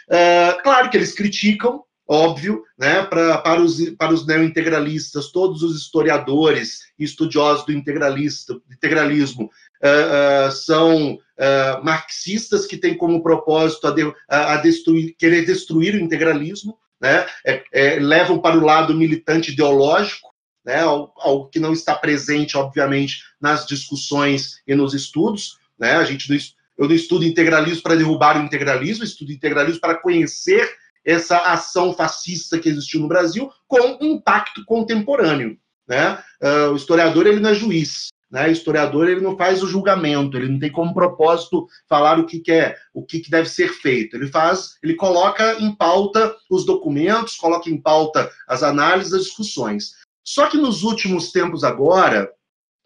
É, claro que eles criticam, óbvio, né, pra, para os, para os neo-integralistas, todos os historiadores e estudiosos do integralista, integralismo uh, uh, são marxistas que têm como propósito a, de, a, destruir, querer destruir o integralismo, né, é, é, levam para o lado militante ideológico, né, algo que não está presente, obviamente, nas discussões e nos estudos. Né, a gente não, eu não estudo integralismo para derrubar o integralismo, estudo integralismo para conhecer essa ação fascista que existiu no Brasil com impacto contemporâneo. Né? Uh, o historiador ele não é juiz, Né? O historiador ele não faz o julgamento, ele não tem como propósito falar o que, que é, o que, que deve ser feito. Ele faz, ele coloca em pauta os documentos, coloca em pauta as análises, as discussões. Só que nos últimos tempos agora,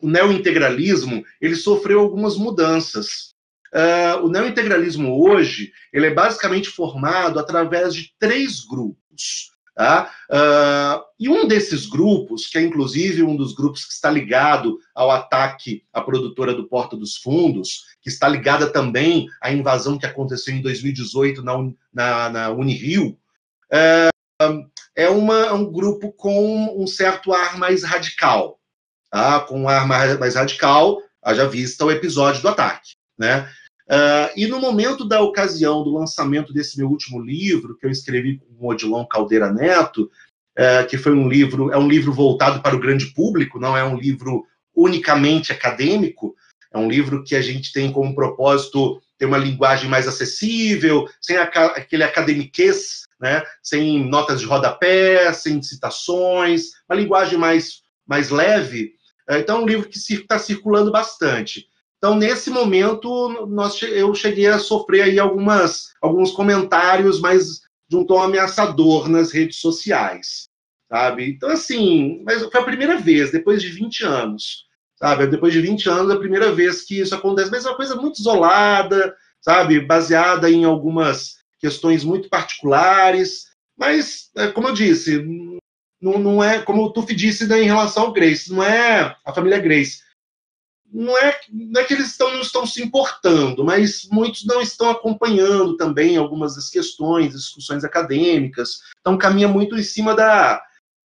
o neointegralismo ele sofreu algumas mudanças. Uh, o neointegralismo hoje ele é basicamente formado através de três grupos. Tá? Uh, e um desses grupos, que é inclusive um dos grupos que está ligado ao ataque à produtora do Porta dos Fundos, que está ligada também à invasão que aconteceu em 2018 na, na, na Unirio, uh, é uma, um grupo com um certo ar mais radical. Tá? Com um ar mais, mais radical, haja vista o episódio do ataque. Né? Uh, e no momento da ocasião do lançamento desse meu último livro, que eu escrevi com o Odilon Caldeira Neto, uh, que foi um livro, é um livro voltado para o grande público, não é um livro unicamente acadêmico, é um livro que a gente tem como propósito ter uma linguagem mais acessível, sem aquele academiquez, né, sem notas de rodapé, sem citações, uma linguagem mais, mais leve. Uh, então, é um livro que está circulando bastante. Então, nesse momento, nós, eu cheguei a sofrer aí algumas, alguns comentários mais de um tom ameaçador nas redes sociais, sabe? Então, assim, mas foi a primeira vez, depois de 20 anos, sabe? Depois de 20 anos, é a primeira vez que isso acontece, mas é uma coisa muito isolada, sabe? Baseada em algumas questões muito particulares, mas, é, como eu disse, não, não é, como o Tufi disse né, em relação ao Grace, não é a família Grace, não é, não é que eles estão, não estão se importando, mas muitos não estão acompanhando também algumas das questões, discussões acadêmicas. Então, caminha muito em cima da,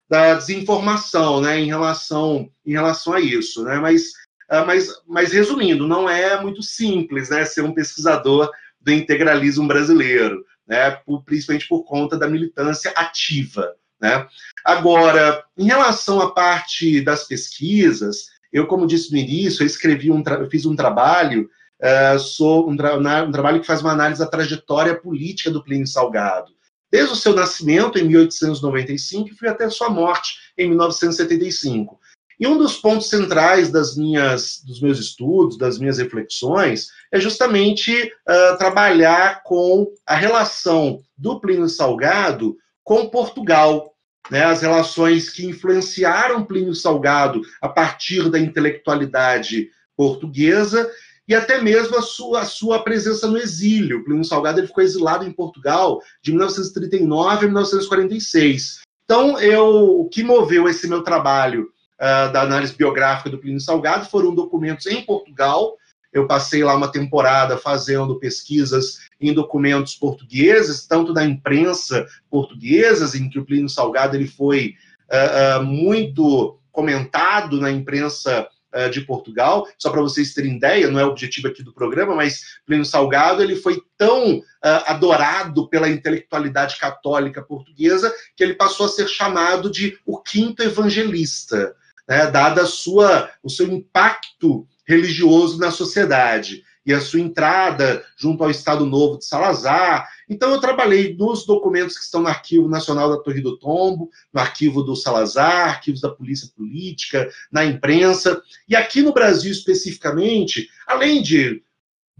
da desinformação né, em, relação, em relação a isso. Né? Mas, uh, mas, mas, resumindo, não é muito simples né, ser um pesquisador do integralismo brasileiro, né, por, principalmente por conta da militância ativa. Né? Agora, em relação à parte das pesquisas, eu, como disse no início, eu escrevi um, eu fiz um trabalho uh, um, tra um, trabalho que faz uma análise da trajetória política do Plínio Salgado, desde o seu nascimento em 1895 e até sua morte em 1975. E um dos pontos centrais das minhas, dos meus estudos, das minhas reflexões, é justamente uh, trabalhar com a relação do Plínio Salgado com Portugal, né, as relações que influenciaram Plínio Salgado a partir da intelectualidade portuguesa e até mesmo a sua, a sua presença no exílio. Plínio Salgado ele ficou exilado em Portugal de 1939 a 1946. Então, eu, o que moveu esse meu trabalho uh, da análise biográfica do Plínio Salgado. Foram documentos em Portugal, eu passei lá uma temporada fazendo pesquisas em documentos portugueses, tanto da imprensa portuguesa, em que o Plínio Salgado ele foi uh, uh, muito comentado na imprensa uh, de Portugal. Só para vocês terem ideia, não é objetivo aqui do programa, mas Plínio Salgado ele foi tão adorado pela intelectualidade católica portuguesa que ele passou a ser chamado de o quinto evangelista, né, dada sua, o seu impacto religioso na sociedade e a sua entrada junto ao Estado Novo de Salazar. Então, eu trabalhei nos documentos que estão no Arquivo Nacional da Torre do Tombo, no Arquivo do Salazar, arquivos da Polícia Política, na imprensa. E aqui no Brasil, especificamente, além de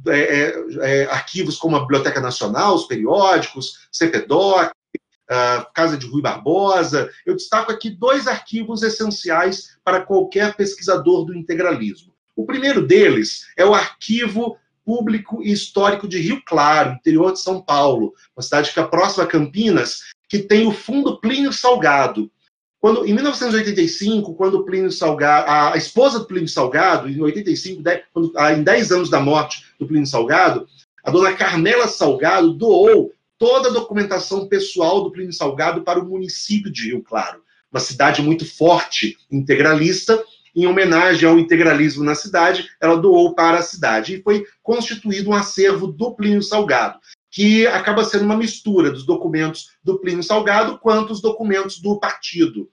é, é, é arquivos como a Biblioteca Nacional, os periódicos, CPDOC, Uh, Casa de Rui Barbosa. Eu destaco aqui dois arquivos essenciais para qualquer pesquisador do integralismo. O primeiro deles é o Arquivo Público e Histórico de Rio Claro, interior de São Paulo, uma cidade que fica próxima a Campinas, que tem o Fundo Plínio Salgado. Quando, em 1985, quando Plínio Salgado, a esposa do Plínio Salgado, em 85, quando, ah, em 10 anos da morte do Plínio Salgado, a dona Carmela Salgado doou toda a documentação pessoal do Plínio Salgado para o município de Rio Claro, uma cidade muito forte, integralista, em homenagem ao integralismo na cidade, ela doou para a cidade. E foi constituído um acervo do Plínio Salgado, que acaba sendo uma mistura dos documentos do Plínio Salgado quanto os documentos do partido.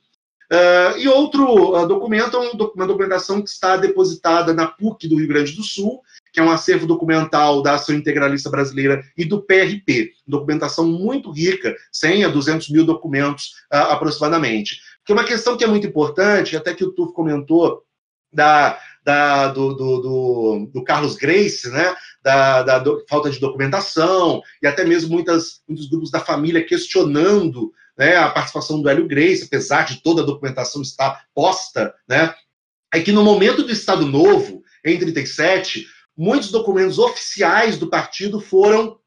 Uh, e outro uh, documento é uma documentação que está depositada na PUC do Rio Grande do Sul, que é um acervo documental da Ação Integralista Brasileira e do PRP. Documentação muito rica, 100 a 200 mil documentos uh, aproximadamente. Que é uma questão que é muito importante, até que o Tuf comentou da, da, do, do, do, do, Carlos Grace, né, da, da do, falta de documentação, e até mesmo muitas, muitos grupos da família questionando né, a participação do Hélio Grace, apesar de toda a documentação estar posta, né, é que no momento do Estado Novo, em 37, muitos documentos oficiais do partido foram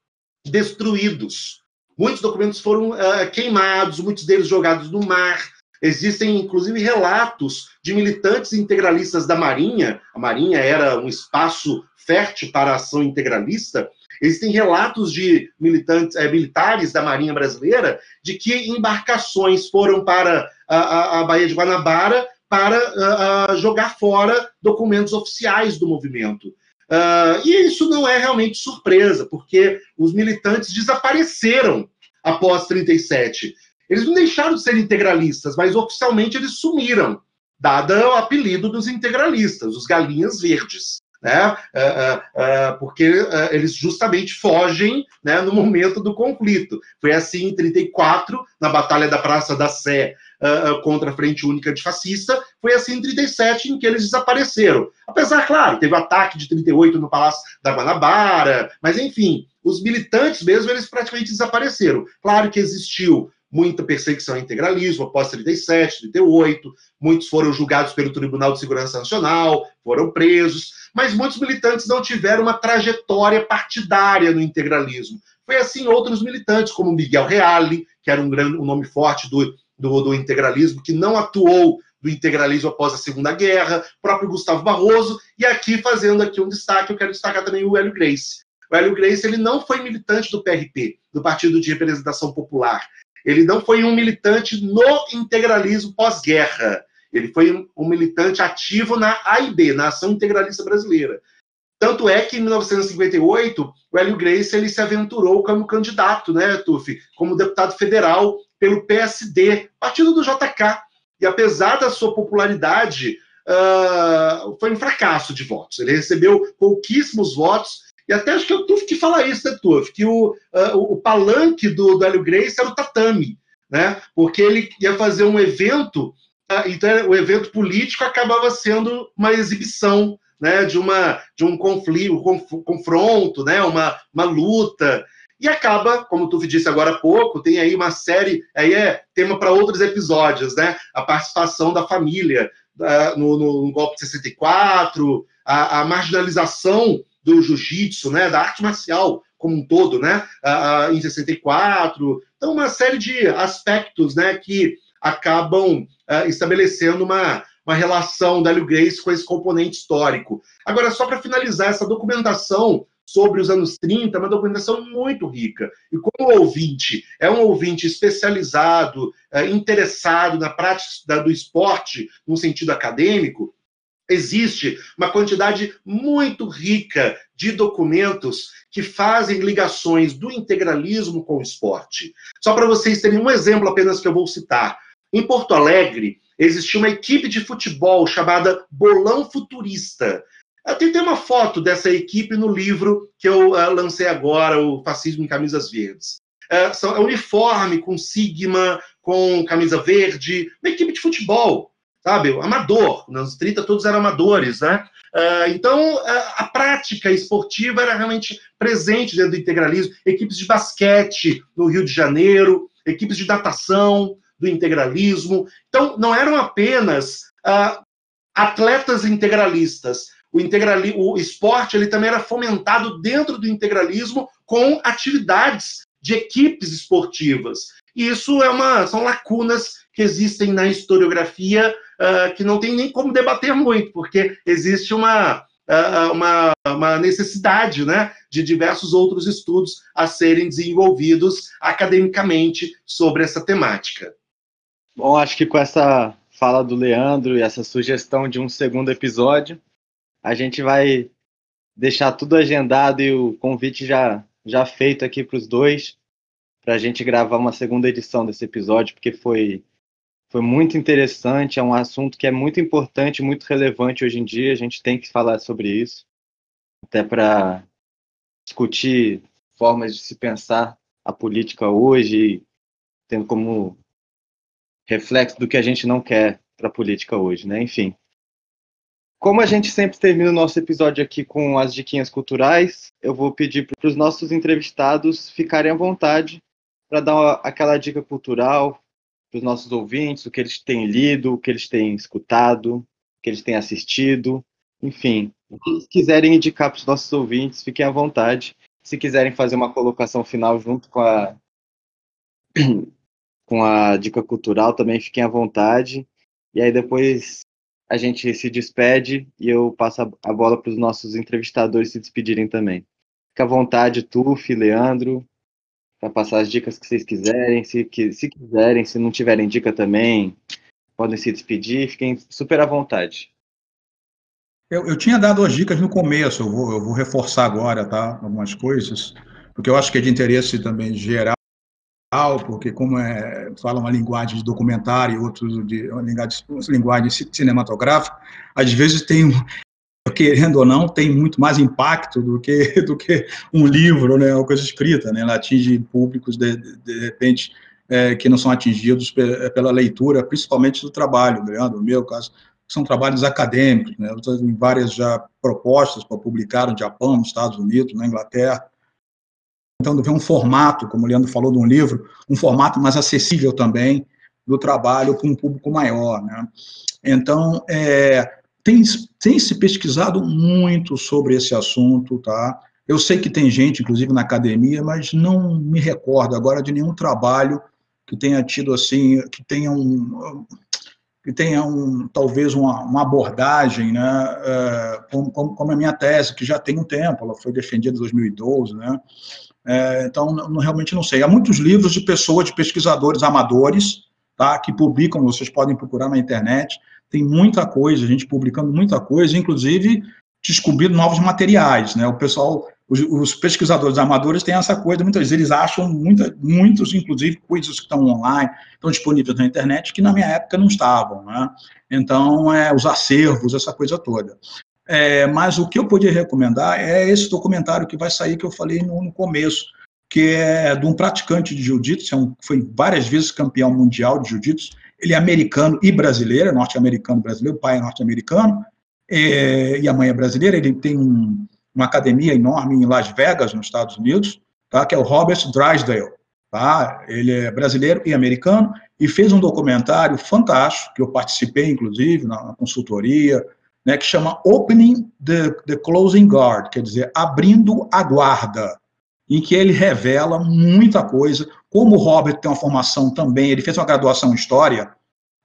destruídos. Muitos documentos foram uh, queimados, muitos deles jogados no mar. Existem, inclusive, relatos de militantes integralistas da Marinha. A Marinha era um espaço fértil para a ação integralista. Existem relatos de militantes, é, militares da Marinha Brasileira de que embarcações foram para a, a, a Baía de Guanabara para uh, jogar fora documentos oficiais do movimento. Uh, e isso não é realmente surpresa, porque os militantes desapareceram após 37. Eles não deixaram de ser integralistas, mas oficialmente eles sumiram, dado o apelido dos integralistas, os galinhas verdes. Né? Uh, uh, porque eles justamente fogem né, no momento do conflito. Foi assim em 34, na Batalha da Praça da Sé, uh, contra a Frente Única de Fascista, foi assim em 37 em que eles desapareceram. Apesar, claro, teve o ataque de 38 no Palácio da Guanabara, mas enfim, os militantes mesmo, eles praticamente desapareceram. Claro que existiu muita perseguição ao integralismo após 37, 38, muitos foram julgados pelo Tribunal de Segurança Nacional, foram presos, mas muitos militantes não tiveram uma trajetória partidária no integralismo. Foi assim outros militantes, como Miguel Reale, que era um, grande, um nome forte do do, do integralismo, que não atuou do integralismo após a Segunda Guerra, próprio Gustavo Barroso, e aqui fazendo aqui um destaque, eu quero destacar também o Hélio Grace. O Hélio Grace ele não foi militante do PRP, do Partido de Representação Popular. Ele não foi um militante no integralismo pós-guerra. Ele foi um militante ativo na AIB, na Ação Integralista Brasileira. Tanto é que em 1958, o Hélio Grace ele se aventurou como candidato, né, Tuf, como deputado federal pelo PSD, partido do JK. E apesar da sua popularidade, uh, foi um fracasso de votos. Ele recebeu pouquíssimos votos. E até acho que eu tive que falar isso, né, Tuf? Que o, uh, o palanque do, do Hélio Grace era o tatame, né? Porque ele ia fazer um evento, uh, então o evento político acabava sendo uma exibição né, de, uma, de um conflito, um confronto, né, uma, uma luta. E acaba, como tu disse agora há pouco, tem aí uma série, aí é tema para outros episódios, né? A participação da família uh, no, no, golpe de 64, a, a marginalização do jiu-jitsu, né? Da arte marcial como um todo, né? Uh, uh, em 64. Então, uma série de aspectos, né? Que acabam estabelecendo uma, uma relação da Hélio Grace com esse componente histórico. Agora, só para finalizar, essa documentação sobre os anos 30, uma documentação muito rica. E como ouvinte é um ouvinte especializado, é, interessado na prática do esporte no sentido acadêmico, existe uma quantidade muito rica de documentos que fazem ligações do integralismo com o esporte. Só para vocês terem um exemplo apenas que eu vou citar. Em Porto Alegre, existia uma equipe de futebol chamada Bolão Futurista, tem, tem uma foto dessa equipe no livro que eu uh, lancei agora, o Fascismo em Camisas Verdes. Uh, são, é uniforme com sigma, com camisa verde, uma equipe de futebol, sabe? Amador. Nos 30 todos eram amadores, né? Uh, então, uh, a prática esportiva era realmente presente dentro do integralismo. Equipes de basquete no Rio de Janeiro, equipes de natação do integralismo. Então, não eram apenas uh, atletas integralistas, o, integrali o esporte ele também era fomentado dentro do integralismo com atividades de equipes esportivas. E isso é uma, são lacunas que existem na historiografia uh, que não tem nem como debater muito, porque existe uma, uh, uma, uma, necessidade né, de diversos outros estudos a serem desenvolvidos academicamente sobre essa temática. Bom, acho que com essa fala do Leandro e essa sugestão de um segundo episódio, a gente vai deixar tudo agendado e o convite já, já feito aqui para os dois, para a gente gravar uma segunda edição desse episódio, porque foi, foi muito interessante, é um assunto que é muito importante, muito relevante hoje em dia, a gente tem que falar sobre isso, até para discutir formas de se pensar a política hoje, tendo como reflexo do que a gente não quer para a política hoje, né? Enfim. Como a gente sempre termina o nosso episódio aqui com as diquinhas culturais, eu vou pedir para os nossos entrevistados ficarem à vontade para dar aquela dica cultural para os nossos ouvintes, o que eles têm lido, o que eles têm escutado, o que eles têm assistido, enfim, o que eles quiserem indicar para os nossos ouvintes, fiquem à vontade. Se quiserem fazer uma colocação final junto com a com a dica cultural, também fiquem à vontade. E aí depois a gente se despede e eu passo a bola para os nossos entrevistadores se despedirem também. Fica à vontade, Tuf, Leandro, para passar as dicas que vocês quiserem. Se, se quiserem, se não tiverem dica também, podem se despedir. Fiquem super à vontade. Eu, eu tinha dado as dicas no começo, eu vou, eu vou reforçar agora, tá? Algumas coisas, porque eu acho que é de interesse também geral porque como é, fala uma linguagem de documentário outros de uma linguagem, linguagem cinematográfica, às vezes tem querendo ou não tem muito mais impacto do que do que um livro, né, uma coisa escrita, né, ela atinge públicos de, de, de repente é, que não são atingidos pela leitura, principalmente do trabalho, né, no meu caso são trabalhos acadêmicos, né, em várias já propostas para publicar no Japão, nos Estados Unidos, na Inglaterra, tentando ver um formato, como o Leandro falou de um livro, um formato mais acessível também do trabalho para um público maior. Né? Então, é, tem, tem se pesquisado muito sobre esse assunto, tá? Eu sei que tem gente, inclusive na academia, mas não me recordo agora de nenhum trabalho que tenha tido assim, que tenha um, que tenha um, talvez uma, uma abordagem, né, como, como, como, a minha tese, que já tem um tempo, ela foi defendida em 2012, né, é, então, não, realmente não sei. Há muitos livros de pessoas, de pesquisadores amadores, tá, que publicam, vocês podem procurar na internet, tem muita coisa, a gente publicando muita coisa, inclusive descobrindo novos materiais, né, o pessoal, os, os pesquisadores amadores têm essa coisa, muitas vezes eles acham muita, muitos, inclusive, coisas que estão online, estão disponíveis na internet, que na minha época não estavam, né, então, é, os acervos, essa coisa toda. É, mas o que eu podia recomendar é esse documentário que vai sair, que eu falei no, no começo, que é de um praticante de jiu-jitsu, é um, foi várias vezes campeão mundial de jiu-jitsu, ele é americano e brasileiro, norte-americano brasileiro, o pai é norte-americano, é, e a mãe é brasileira, ele tem um, uma academia enorme em Las Vegas, nos Estados Unidos, tá, que é o Robert Drysdale, tá, ele é brasileiro e americano, e fez um documentário fantástico, que eu participei, inclusive, na, na consultoria, né, que chama Opening the, the Closing Guard, quer dizer, abrindo a guarda, em que ele revela muita coisa. Como o Robert tem uma formação também, ele fez uma graduação em História,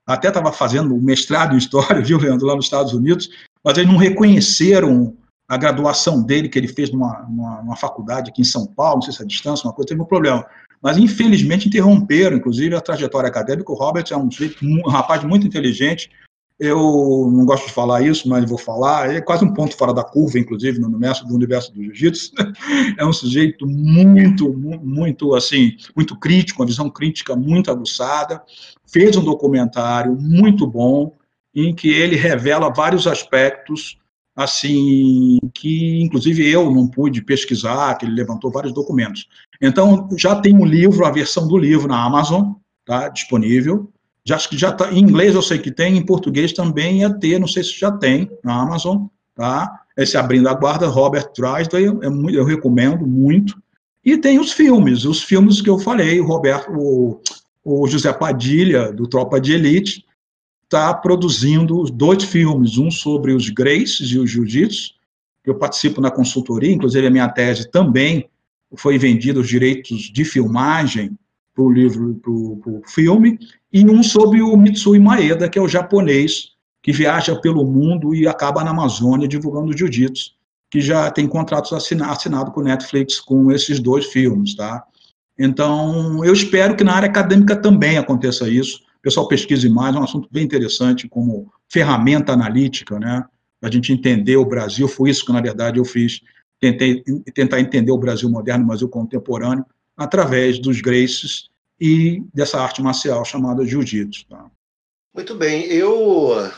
até estava fazendo mestrado em História, viu, Leandro, lá nos Estados Unidos, mas eles não reconheceram a graduação dele, que ele fez numa, numa, numa faculdade aqui em São Paulo, não sei se é distância, uma coisa, teve um problema. Mas, infelizmente, interromperam, inclusive, a trajetória acadêmica. O Robert é um, um rapaz muito inteligente, eu não gosto de falar isso, mas vou falar. É quase um ponto fora da curva, inclusive, no universo do universo do jiu-jitsu. É um sujeito muito, muito, assim, muito crítico, uma visão crítica muito aguçada. Fez um documentário muito bom, em que ele revela vários aspectos, assim, que inclusive eu não pude pesquisar, que ele levantou vários documentos. Então, já tem um livro, a versão do livro na Amazon, tá, disponível já, já está, em inglês eu sei que tem, em português também ia ter, não sei se já tem na Amazon, tá? Esse Abrindo a Guarda, Robert Drysdale, muito, eu recomendo muito. E tem os filmes, os filmes que eu falei, o Roberto, o, o José Padilha, do Tropa de Elite, está produzindo dois filmes, um sobre os Graces e os Jiu-Jitsu, eu participo na consultoria, inclusive a minha tese também foi vendida os direitos de filmagem para o livro, para o filme, e um sobre o Mitsui Maeda, que é o japonês que viaja pelo mundo e acaba na Amazônia divulgando jiu-jitsu, que já tem contratos assinados assinado com Netflix com esses dois filmes, tá? Então, eu espero que na área acadêmica também aconteça isso. O pessoal pesquise mais, é um assunto bem interessante como ferramenta analítica, né? A gente entender o Brasil, foi isso que, na verdade, eu fiz. Tentei tentar entender o Brasil moderno, o Brasil contemporâneo, através dos Graces e dessa arte marcial chamada Jiu-Jitsu. Tá? Muito bem, eu,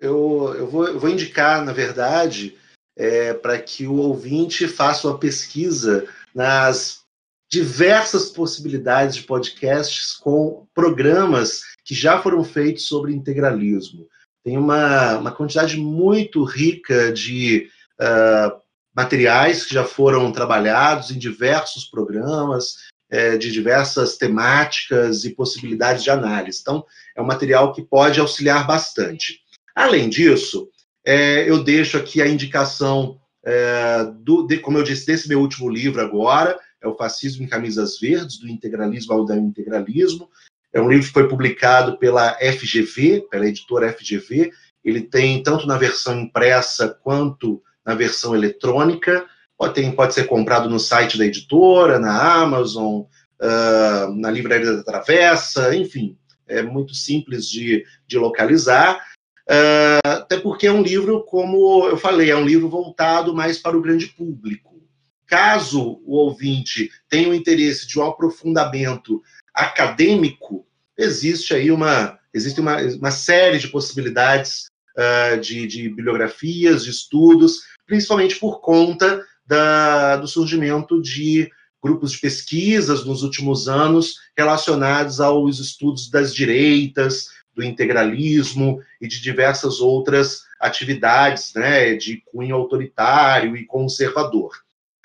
eu, eu, vou, eu vou indicar, na verdade, é, para que o ouvinte faça uma pesquisa nas diversas possibilidades de podcasts com programas que já foram feitos sobre integralismo. tem uma, uma quantidade muito rica de uh, materiais que já foram trabalhados em diversos programas, é, de diversas temáticas e possibilidades de análise. Então, é um material que pode auxiliar bastante. Além disso, é, eu deixo aqui a indicação, é, do, de, como eu disse, desse meu último livro agora, é o Fascismo em Camisas Verdes, do integralismo ao integralismo. É um livro que foi publicado pela FGV, pela editora FGV. Ele tem tanto na versão impressa quanto na versão eletrônica. Pode, tem, pode ser comprado no site da editora, na Amazon, uh, na Livraria da Travessa, enfim, é muito simples de, de localizar. Uh, até porque é um livro, como eu falei, é um livro voltado mais para o grande público. Caso o ouvinte tenha o interesse de um aprofundamento acadêmico, existe aí uma, existe uma, uma série de possibilidades uh, de, de, bibliografias, de estudos, principalmente por conta da, do surgimento de grupos de pesquisas nos últimos anos relacionados aos estudos das direitas, do integralismo e de diversas outras atividades né, de cunho autoritário e conservador.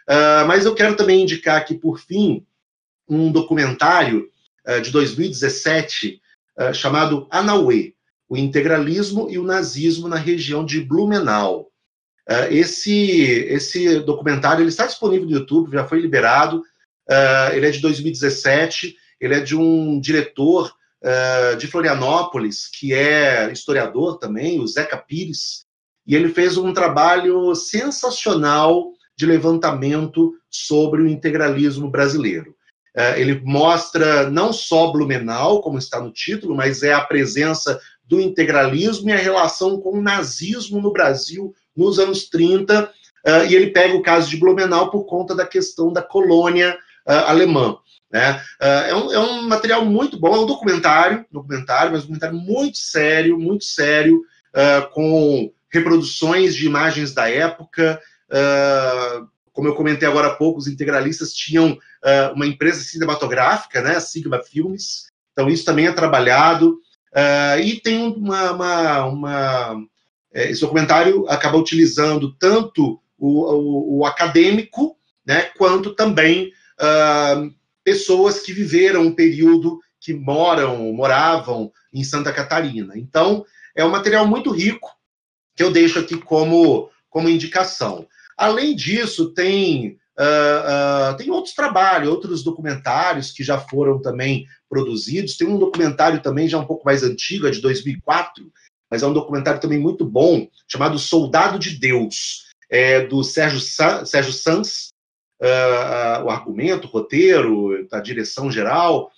Uh, mas eu quero também indicar aqui, por fim, um documentário uh, de 2017 uh, ah, chamado Anauê, o integralismo e o nazismo na região de Blumenau. Esse, esse documentário ele está disponível no YouTube, já foi liberado, ele é de 2017, ele é de um diretor uh, de Florianópolis, que é historiador também, o Zeca Pires, e ele fez um trabalho sensacional de levantamento sobre o integralismo brasileiro. Uh, ele mostra não só Blumenau, como está no título, mas é a presença do integralismo e a relação com o nazismo no Brasil nos anos 30, uh, eh, e ele pega o caso de Blumenau por conta da questão da colônia uh, alemã. Né? Uh, é, um, é, um, material muito bom, é um documentário, documentário, mas um documentário muito sério, muito sério, uh, com reproduções de imagens da época. Uh, como eu comentei agora há pouco, os integralistas tinham uma empresa cinematográfica, né, Sigma Filmes, então isso também é trabalhado. e tem uma, uma, uma esse documentário acaba utilizando tanto o, o, o acadêmico, né, quanto também uh, pessoas que viveram um período que moram, moravam em Santa Catarina. Então, é um material muito rico que eu deixo aqui como, como indicação. Além disso, tem, uh, uh, tem outros trabalhos, outros documentários que já foram também produzidos. Tem um documentário também já um pouco mais antigo, é de 2004, mas é um documentário também muito bom, chamado Soldado de Deus, é do Sérgio, Sa Sérgio Sanz, uh, o argumento, o roteiro, a direção geral.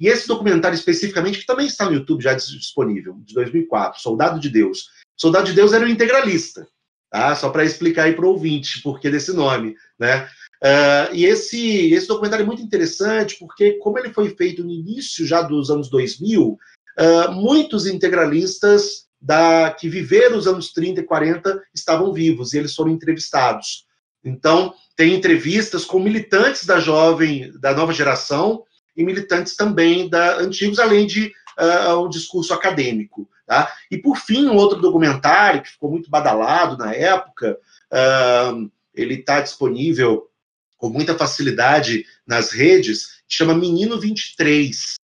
E esse documentário especificamente, que também está no YouTube já disponível, de 2004, Soldado de Deus. Soldado de Deus era um integralista, tá? só para explicar aí para o ouvinte por que desse nome. Né? Uh, e esse, esse documentário é muito interessante porque, como ele foi feito no início já dos anos 2000, uh, muitos integralistas da, que viveram os anos 30 e 40 estavam vivos e eles foram entrevistados. Então, tem entrevistas com militantes da jovem, da nova geração e militantes também da antigos, além de uh, um discurso acadêmico. Tá? E, por fim, um outro documentário que ficou muito badalado na época, uh, ele está disponível com muita facilidade nas redes, chama Menino 23.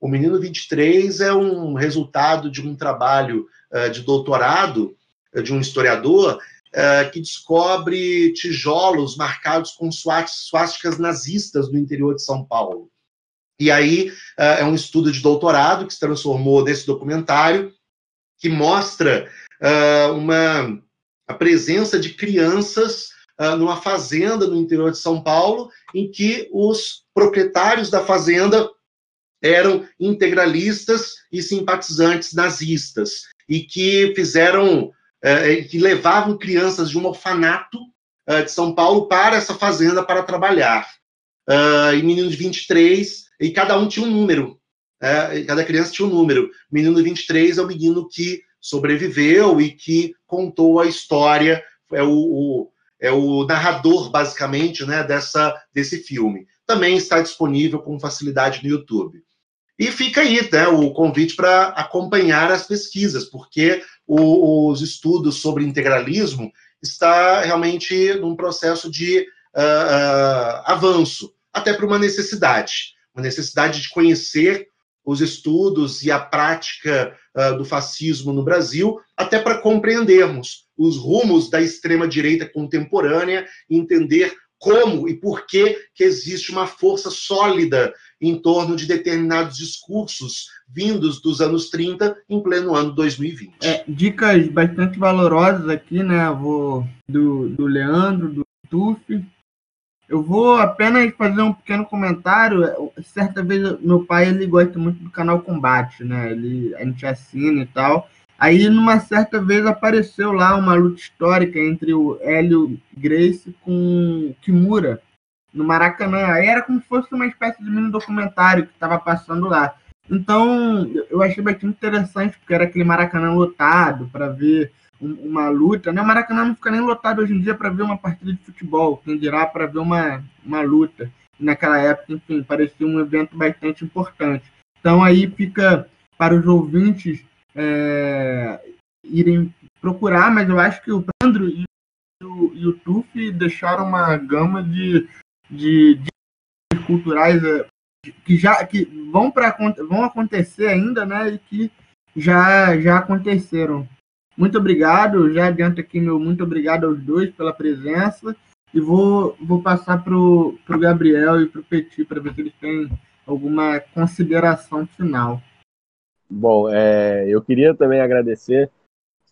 O Menino 23 é um resultado de um trabalho de doutorado de um historiador uh, que descobre tijolos marcados com suásticas nazistas no interior de São Paulo. E aí é um estudo de doutorado que se transformou nesse documentário, que mostra uma, a presença de crianças numa fazenda no interior de São Paulo, em que os proprietários da fazenda eram integralistas e simpatizantes nazistas, e que fizeram é, é, que levavam crianças de um orfanato uh, de São Paulo para essa fazenda para trabalhar. Uh, e menino de 23, e cada um tinha um número. Uh, cada criança tinha um número. Menino de 23 é o menino que sobreviveu e que contou a história, é o, o é o narrador, basicamente, né, dessa, desse filme. Também está disponível com facilidade no YouTube. E fica aí né, o convite para acompanhar as pesquisas, porque o, os estudos sobre integralismo está realmente num processo de uh, uh, avanço, até por uma necessidade, uma necessidade de conhecer os estudos e a prática uh, do fascismo no Brasil, até para compreendermos os rumos da extrema-direita contemporânea entender como e por que, que existe uma força sólida em torno de determinados discursos vindos dos anos 30 em pleno ano 2020. É, dicas bastante valorosas aqui, né? Vou do, do Leandro, do Tuf. Eu vou apenas fazer um pequeno comentário. Certa vez, meu pai ele gosta muito do canal Combate, né? Ele, a gente assina e tal. Aí, numa certa vez, apareceu lá uma luta histórica entre o Hélio Grace com Kimura, no Maracanã. Aí era como se fosse uma espécie de mini documentário que estava passando lá. Então, eu achei bastante interessante, porque era aquele Maracanã lotado para ver uma luta. Né? O Maracanã não fica nem lotado hoje em dia para ver uma partida de futebol, quem dirá para ver uma, uma luta. Naquela época, enfim, parecia um evento bastante importante. Então, aí fica para os ouvintes é, irem procurar, mas eu acho que o Pandro e o, e o Tuf deixaram uma gama de, de, de culturais é, que já que vão para vão acontecer ainda, né? E que já já aconteceram. Muito obrigado, já adianto aqui meu muito obrigado aos dois pela presença e vou vou passar pro pro Gabriel e pro Petit para ver se eles têm alguma consideração final. Bom, é, eu queria também agradecer,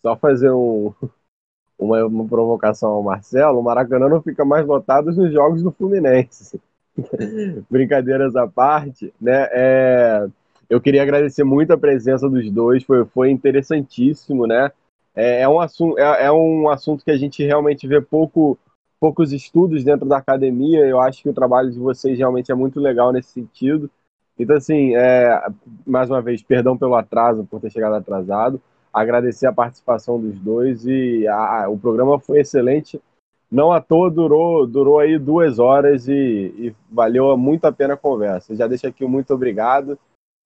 só fazer um, uma, uma, provocação ao Marcelo, o Maracanã não fica mais lotado nos jogos do Fluminense. Brincadeiras à parte, né? É, eu queria agradecer muito a presença dos dois, foi, foi interessantíssimo, né? É, é, um assunto, é, é um assunto que a gente realmente vê pouco, poucos estudos dentro da academia. Eu acho que o trabalho de vocês realmente é muito legal nesse sentido. Então, assim, é, mais uma vez, perdão pelo atraso, por ter chegado atrasado. Agradecer a participação dos dois e a, o programa foi excelente. Não à toa durou, durou aí duas horas e, e valeu muito a pena a conversa. Já deixo aqui um muito obrigado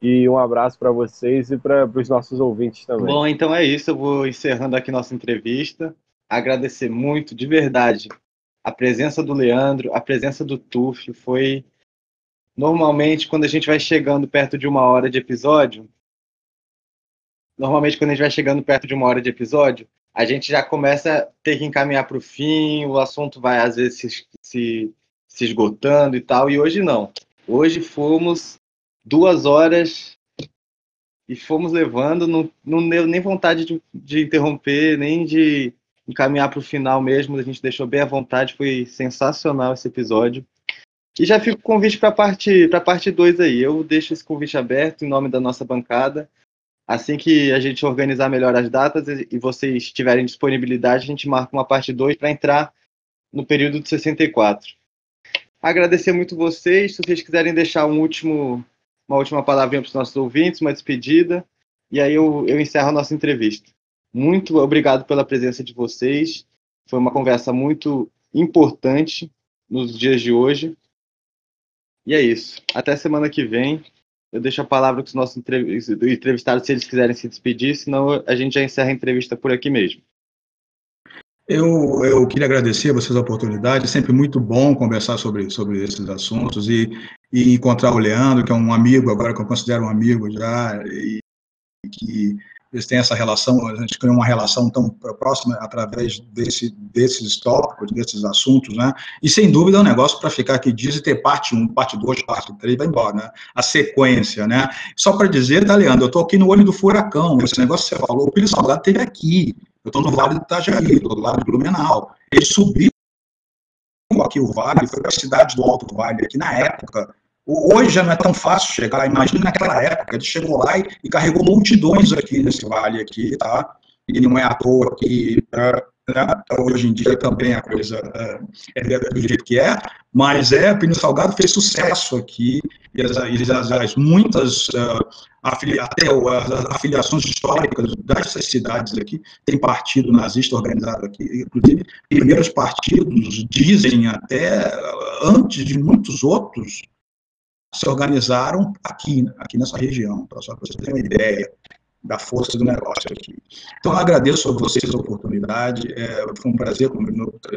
e um abraço para vocês e para os nossos ouvintes também. Bom, então é isso. Eu vou encerrando aqui nossa entrevista. Agradecer muito, de verdade, a presença do Leandro, a presença do Tuf. Foi Normalmente, quando a gente vai chegando perto de uma hora de episódio, normalmente quando a gente vai chegando perto de uma hora de episódio, a gente já começa a ter que encaminhar para o fim, o assunto vai às vezes se, se, se, esgotando e tal, e hoje não. Hoje fomos duas horas e fomos levando, não, deu nem vontade de, de interromper, nem de encaminhar para o final mesmo, a gente deixou bem à vontade, foi sensacional esse episódio. E já fica o convite para a parte, pra parte 2 aí. Eu deixo esse convite aberto em nome da nossa bancada. Assim que a gente organizar melhor as datas e vocês tiverem disponibilidade, a gente marca uma parte 2 para entrar no período de 64. Agradecer muito vocês. Se vocês quiserem deixar um último, uma última palavrinha para os nossos ouvintes, uma despedida, e aí eu, eu encerro a nossa entrevista. Muito obrigado pela presença de vocês. Foi uma conversa muito importante nos dias de hoje. E é isso. Até semana que vem. Eu deixo a palavra com os nossos entrevistados se eles quiserem se despedir, senão a gente já encerra a entrevista por aqui mesmo. Eu, eu queria agradecer a vocês a oportunidade, é sempre muito bom conversar sobre, sobre esses assuntos e, e encontrar o Leandro, que é um amigo agora que eu considero um amigo já, e que eles têm essa relação, a gente criou uma relação tão próxima através desse, desses tópicos, desses assuntos, né? E sem dúvida é um negócio para ficar aqui diz e ter parte 1, parte 2, parte 3, vai embora, né? A sequência, né? Só para dizer, tá, Leandro, eu estou aqui no olho do furacão, esse negócio que você falou, o Pires Salgado teve aqui, eu estou no Vale do Itajaí, do lado do Blumenau. Ele subiu aqui o Vale, foi para a cidade do Alto Vale, aqui na época, Hoje já não é tão fácil chegar, imagina naquela época, ele chegou lá e, e carregou multidões aqui nesse vale aqui, tá? E não é à toa que é, né? hoje em dia também a coisa é, é, do jeito que é, mas é, Pino Salgado fez sucesso aqui, e as, as, as muitas, uh, afilia, até as afiliações históricas dessas cidades aqui, tem partido nazista organizado aqui, inclusive primeiros partidos dizem até, antes de muitos outros, se organizaram aqui, aqui nessa região, para só para você ter uma ideia. da força do negócio aqui. Então, agradeço a vocês a oportunidade, é, foi um prazer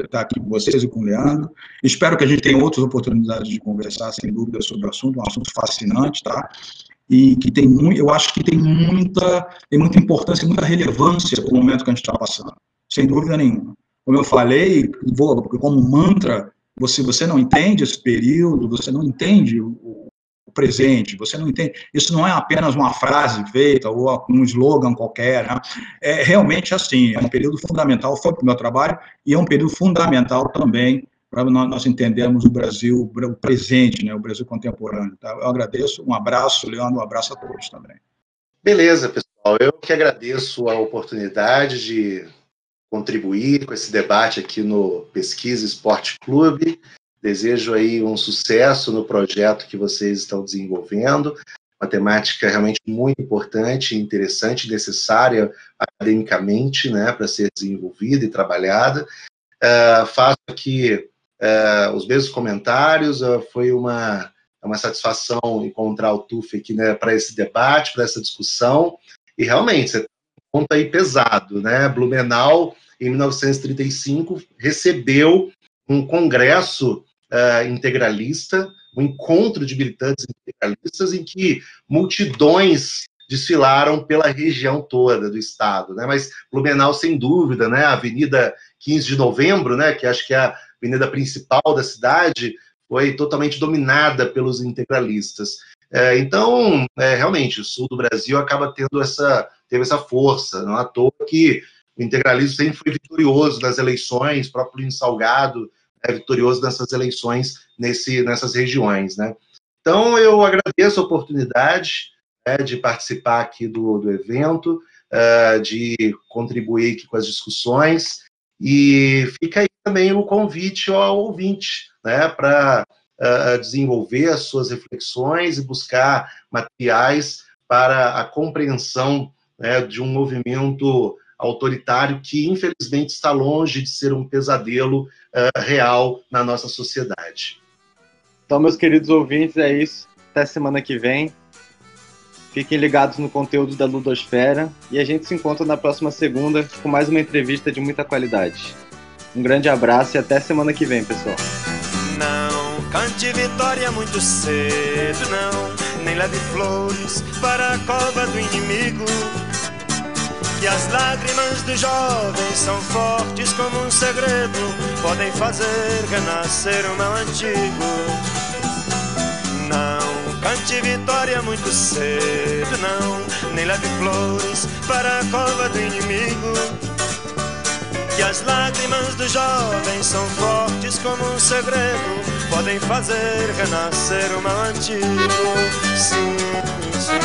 estar aqui com vocês e com o Leandro. Espero que a gente tenha outras oportunidades de conversar, sem dúvida, sobre o assunto, um assunto fascinante, tá? E que tem muito, eu acho que tem muita, tem muita importância, muita relevância para o momento que a gente está passando, sem dúvida nenhuma. Como eu falei, vou, como mantra, você, você não entende esse período, você não entende o, o presente, você não entende. Isso não é apenas uma frase feita ou um slogan qualquer. Né? É realmente assim, é um período fundamental, foi para o meu trabalho, e é um período fundamental também para nós entendermos o Brasil, o presente, né, o Brasil contemporâneo. Tá? Eu agradeço, um abraço, Leandro, um abraço a todos também. Beleza, pessoal. Eu que agradeço a oportunidade de contribuir com esse debate aqui no Pesquisa Esporte Clube. Desejo aí um sucesso no projeto que vocês estão desenvolvendo. Uma temática realmente muito importante, interessante, necessária academicamente, né, para ser desenvolvida e trabalhada. Uh, faço aqui uh, os mesmos comentários. Uh, foi uma, uma satisfação encontrar o TUF aqui né, para esse debate, para essa discussão. E realmente, você conta aí pesado, né? Blumenau, em 1935, recebeu um congresso uh, integralista, um encontro de militantes integralistas em que multidões desfilaram pela região toda do estado, né? Mas Blumenau, sem dúvida, né? A Avenida 15 de Novembro, né? Que acho que é a avenida principal da cidade, foi totalmente dominada pelos integralistas. É, então, é, realmente, o sul do Brasil acaba tendo essa, teve essa força. Não é à toa que o integralismo sempre foi vitorioso nas eleições, o próprio Lino Salgado é vitorioso nessas eleições nesse, nessas regiões, né? Então, eu agradeço a oportunidade né, de participar aqui do, do evento, uh, de contribuir aqui com as discussões, e fica aí também o convite ao ouvinte, né, para uh, desenvolver as suas reflexões e buscar materiais para a compreensão né, de um movimento autoritário que, infelizmente, está longe de ser um pesadelo uh, real na nossa sociedade. Então, meus queridos ouvintes, é isso. Até semana que vem. Fiquem ligados no conteúdo da Ludosfera e a gente se encontra na próxima segunda com mais uma entrevista de muita qualidade. Um grande abraço e até semana que vem, pessoal. Não cante vitória muito cedo, não, nem leve flores para a cova do inimigo. Que as lágrimas do jovem são fortes como um segredo, podem fazer renascer o mal antigo. Não cante vitória muito cedo, não, nem leve flores para a cova do inimigo. Que as lágrimas do jovem são fortes como um segredo, podem fazer renascer o mal antigo. Sim, sim.